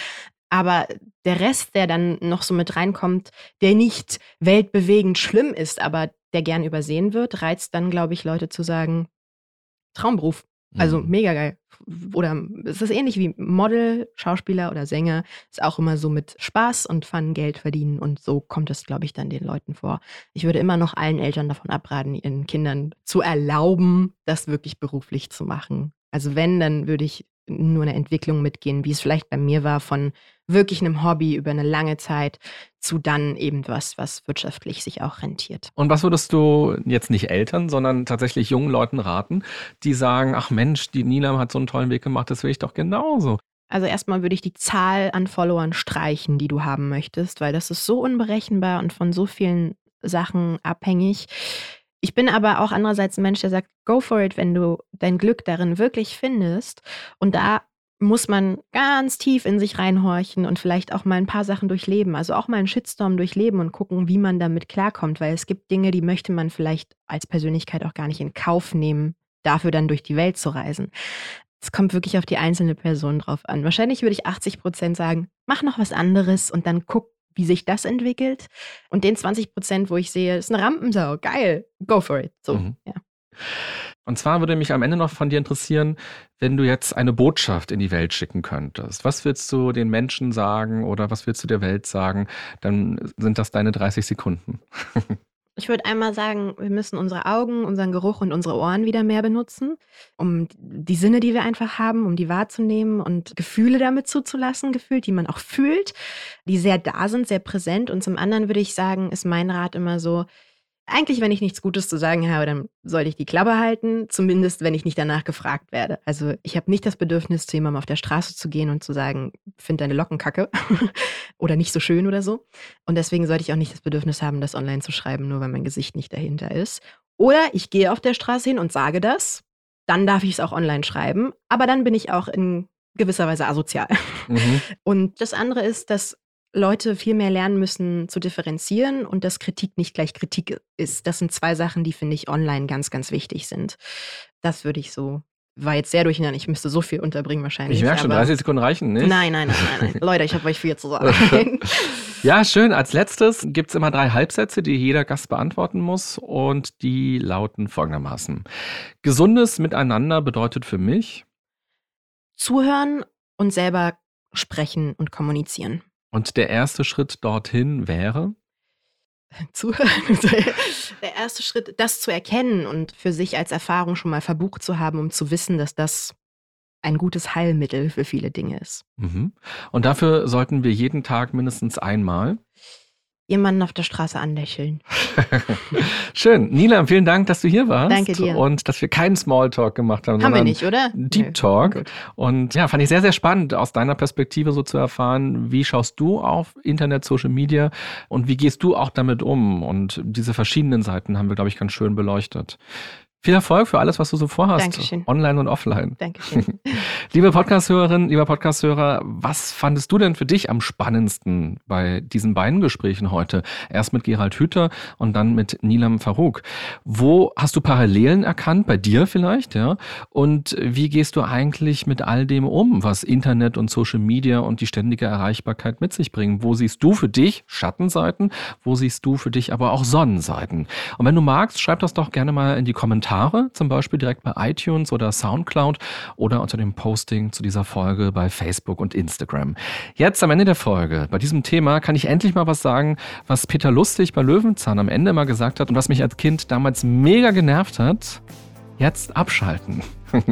Aber der Rest, der dann noch so mit reinkommt, der nicht weltbewegend schlimm ist, aber der gern übersehen wird, reizt dann, glaube ich, Leute zu sagen, Traumberuf. Also mhm. mega geil. Oder es ist ähnlich wie Model, Schauspieler oder Sänger. Ist auch immer so mit Spaß und Fun Geld verdienen. Und so kommt es, glaube ich, dann den Leuten vor. Ich würde immer noch allen Eltern davon abraten, ihren Kindern zu erlauben, das wirklich beruflich zu machen. Also wenn, dann würde ich nur eine Entwicklung mitgehen, wie es vielleicht bei mir war, von wirklich einem Hobby über eine lange Zeit zu dann eben was, was wirtschaftlich sich auch rentiert. Und was würdest du jetzt nicht Eltern, sondern tatsächlich jungen Leuten raten, die sagen, ach Mensch, die Nina hat so einen tollen Weg gemacht, das will ich doch genauso. Also erstmal würde ich die Zahl an Followern streichen, die du haben möchtest, weil das ist so unberechenbar und von so vielen Sachen abhängig. Ich bin aber auch andererseits ein Mensch, der sagt, go for it, wenn du dein Glück darin wirklich findest. Und da muss man ganz tief in sich reinhorchen und vielleicht auch mal ein paar Sachen durchleben. Also auch mal einen Shitstorm durchleben und gucken, wie man damit klarkommt. Weil es gibt Dinge, die möchte man vielleicht als Persönlichkeit auch gar nicht in Kauf nehmen, dafür dann durch die Welt zu reisen. Es kommt wirklich auf die einzelne Person drauf an. Wahrscheinlich würde ich 80 Prozent sagen, mach noch was anderes und dann guck, wie sich das entwickelt. Und den 20 Prozent, wo ich sehe, ist eine Rampensau, geil, go for it. So, mhm. ja. Und zwar würde mich am Ende noch von dir interessieren, wenn du jetzt eine Botschaft in die Welt schicken könntest. Was willst du den Menschen sagen oder was willst du der Welt sagen? Dann sind das deine 30 Sekunden. Ich würde einmal sagen, wir müssen unsere Augen, unseren Geruch und unsere Ohren wieder mehr benutzen, um die Sinne, die wir einfach haben, um die wahrzunehmen und Gefühle damit zuzulassen, gefühlt, die man auch fühlt, die sehr da sind, sehr präsent. Und zum anderen würde ich sagen, ist mein Rat immer so, eigentlich, wenn ich nichts Gutes zu sagen habe, dann sollte ich die Klappe halten, zumindest wenn ich nicht danach gefragt werde. Also ich habe nicht das Bedürfnis, zu jemandem auf der Straße zu gehen und zu sagen, find deine Locken kacke oder nicht so schön oder so. Und deswegen sollte ich auch nicht das Bedürfnis haben, das online zu schreiben, nur weil mein Gesicht nicht dahinter ist. Oder ich gehe auf der Straße hin und sage das, dann darf ich es auch online schreiben, aber dann bin ich auch in gewisser Weise asozial. Mhm. Und das andere ist, dass Leute viel mehr lernen müssen zu differenzieren und dass Kritik nicht gleich Kritik ist. Das sind zwei Sachen, die, finde ich, online ganz, ganz wichtig sind. Das würde ich so war jetzt sehr durcheinander. Ich müsste so viel unterbringen wahrscheinlich. Ich merke schon, 30 Sekunden reichen nicht. Nein, nein, nein, nein. nein. Leute, ich habe euch viel zu sagen. ja, schön. Als letztes gibt es immer drei Halbsätze, die jeder Gast beantworten muss. Und die lauten folgendermaßen. Gesundes Miteinander bedeutet für mich zuhören und selber sprechen und kommunizieren. Und der erste Schritt dorthin wäre? zuhören. der erste Schritt, das zu erkennen und für sich als Erfahrung schon mal verbucht zu haben, um zu wissen, dass das ein gutes Heilmittel für viele Dinge ist. Mhm. Und dafür sollten wir jeden Tag mindestens einmal jemanden auf der Straße anlächeln. Schön. Nila, vielen Dank, dass du hier warst. Danke dir. Und dass wir keinen Smalltalk gemacht haben. Haben wir nicht, oder? Deep Talk. Und ja, fand ich sehr, sehr spannend, aus deiner Perspektive so zu erfahren, wie schaust du auf Internet, Social Media und wie gehst du auch damit um? Und diese verschiedenen Seiten haben wir, glaube ich, ganz schön beleuchtet. Viel Erfolg für alles, was du so vorhast. Dankeschön. Online und offline. Dankeschön. Liebe Podcast-Hörerin, lieber Podcast-Hörer, was fandest du denn für dich am spannendsten bei diesen beiden Gesprächen heute? Erst mit Gerald Hüther und dann mit Nilam Farouk. Wo hast du Parallelen erkannt? Bei dir vielleicht, ja? Und wie gehst du eigentlich mit all dem um, was Internet und Social Media und die ständige Erreichbarkeit mit sich bringen? Wo siehst du für dich Schattenseiten? Wo siehst du für dich aber auch Sonnenseiten? Und wenn du magst, schreib das doch gerne mal in die Kommentare Kommentare, zum Beispiel direkt bei iTunes oder Soundcloud oder unter dem Posting zu dieser Folge bei Facebook und Instagram. Jetzt am Ende der Folge, bei diesem Thema, kann ich endlich mal was sagen, was Peter Lustig bei Löwenzahn am Ende mal gesagt hat und was mich als Kind damals mega genervt hat. Jetzt abschalten.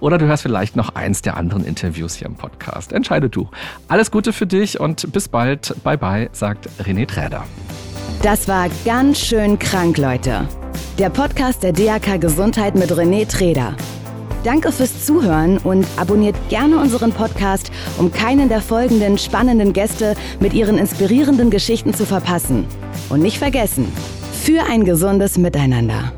Oder du hörst vielleicht noch eins der anderen Interviews hier im Podcast. Entscheide du. Alles Gute für dich und bis bald. Bye bye, sagt René Träder. Das war ganz schön krank, Leute. Der Podcast der DAK Gesundheit mit René Treder. Danke fürs Zuhören und abonniert gerne unseren Podcast, um keinen der folgenden spannenden Gäste mit ihren inspirierenden Geschichten zu verpassen. Und nicht vergessen, für ein gesundes Miteinander.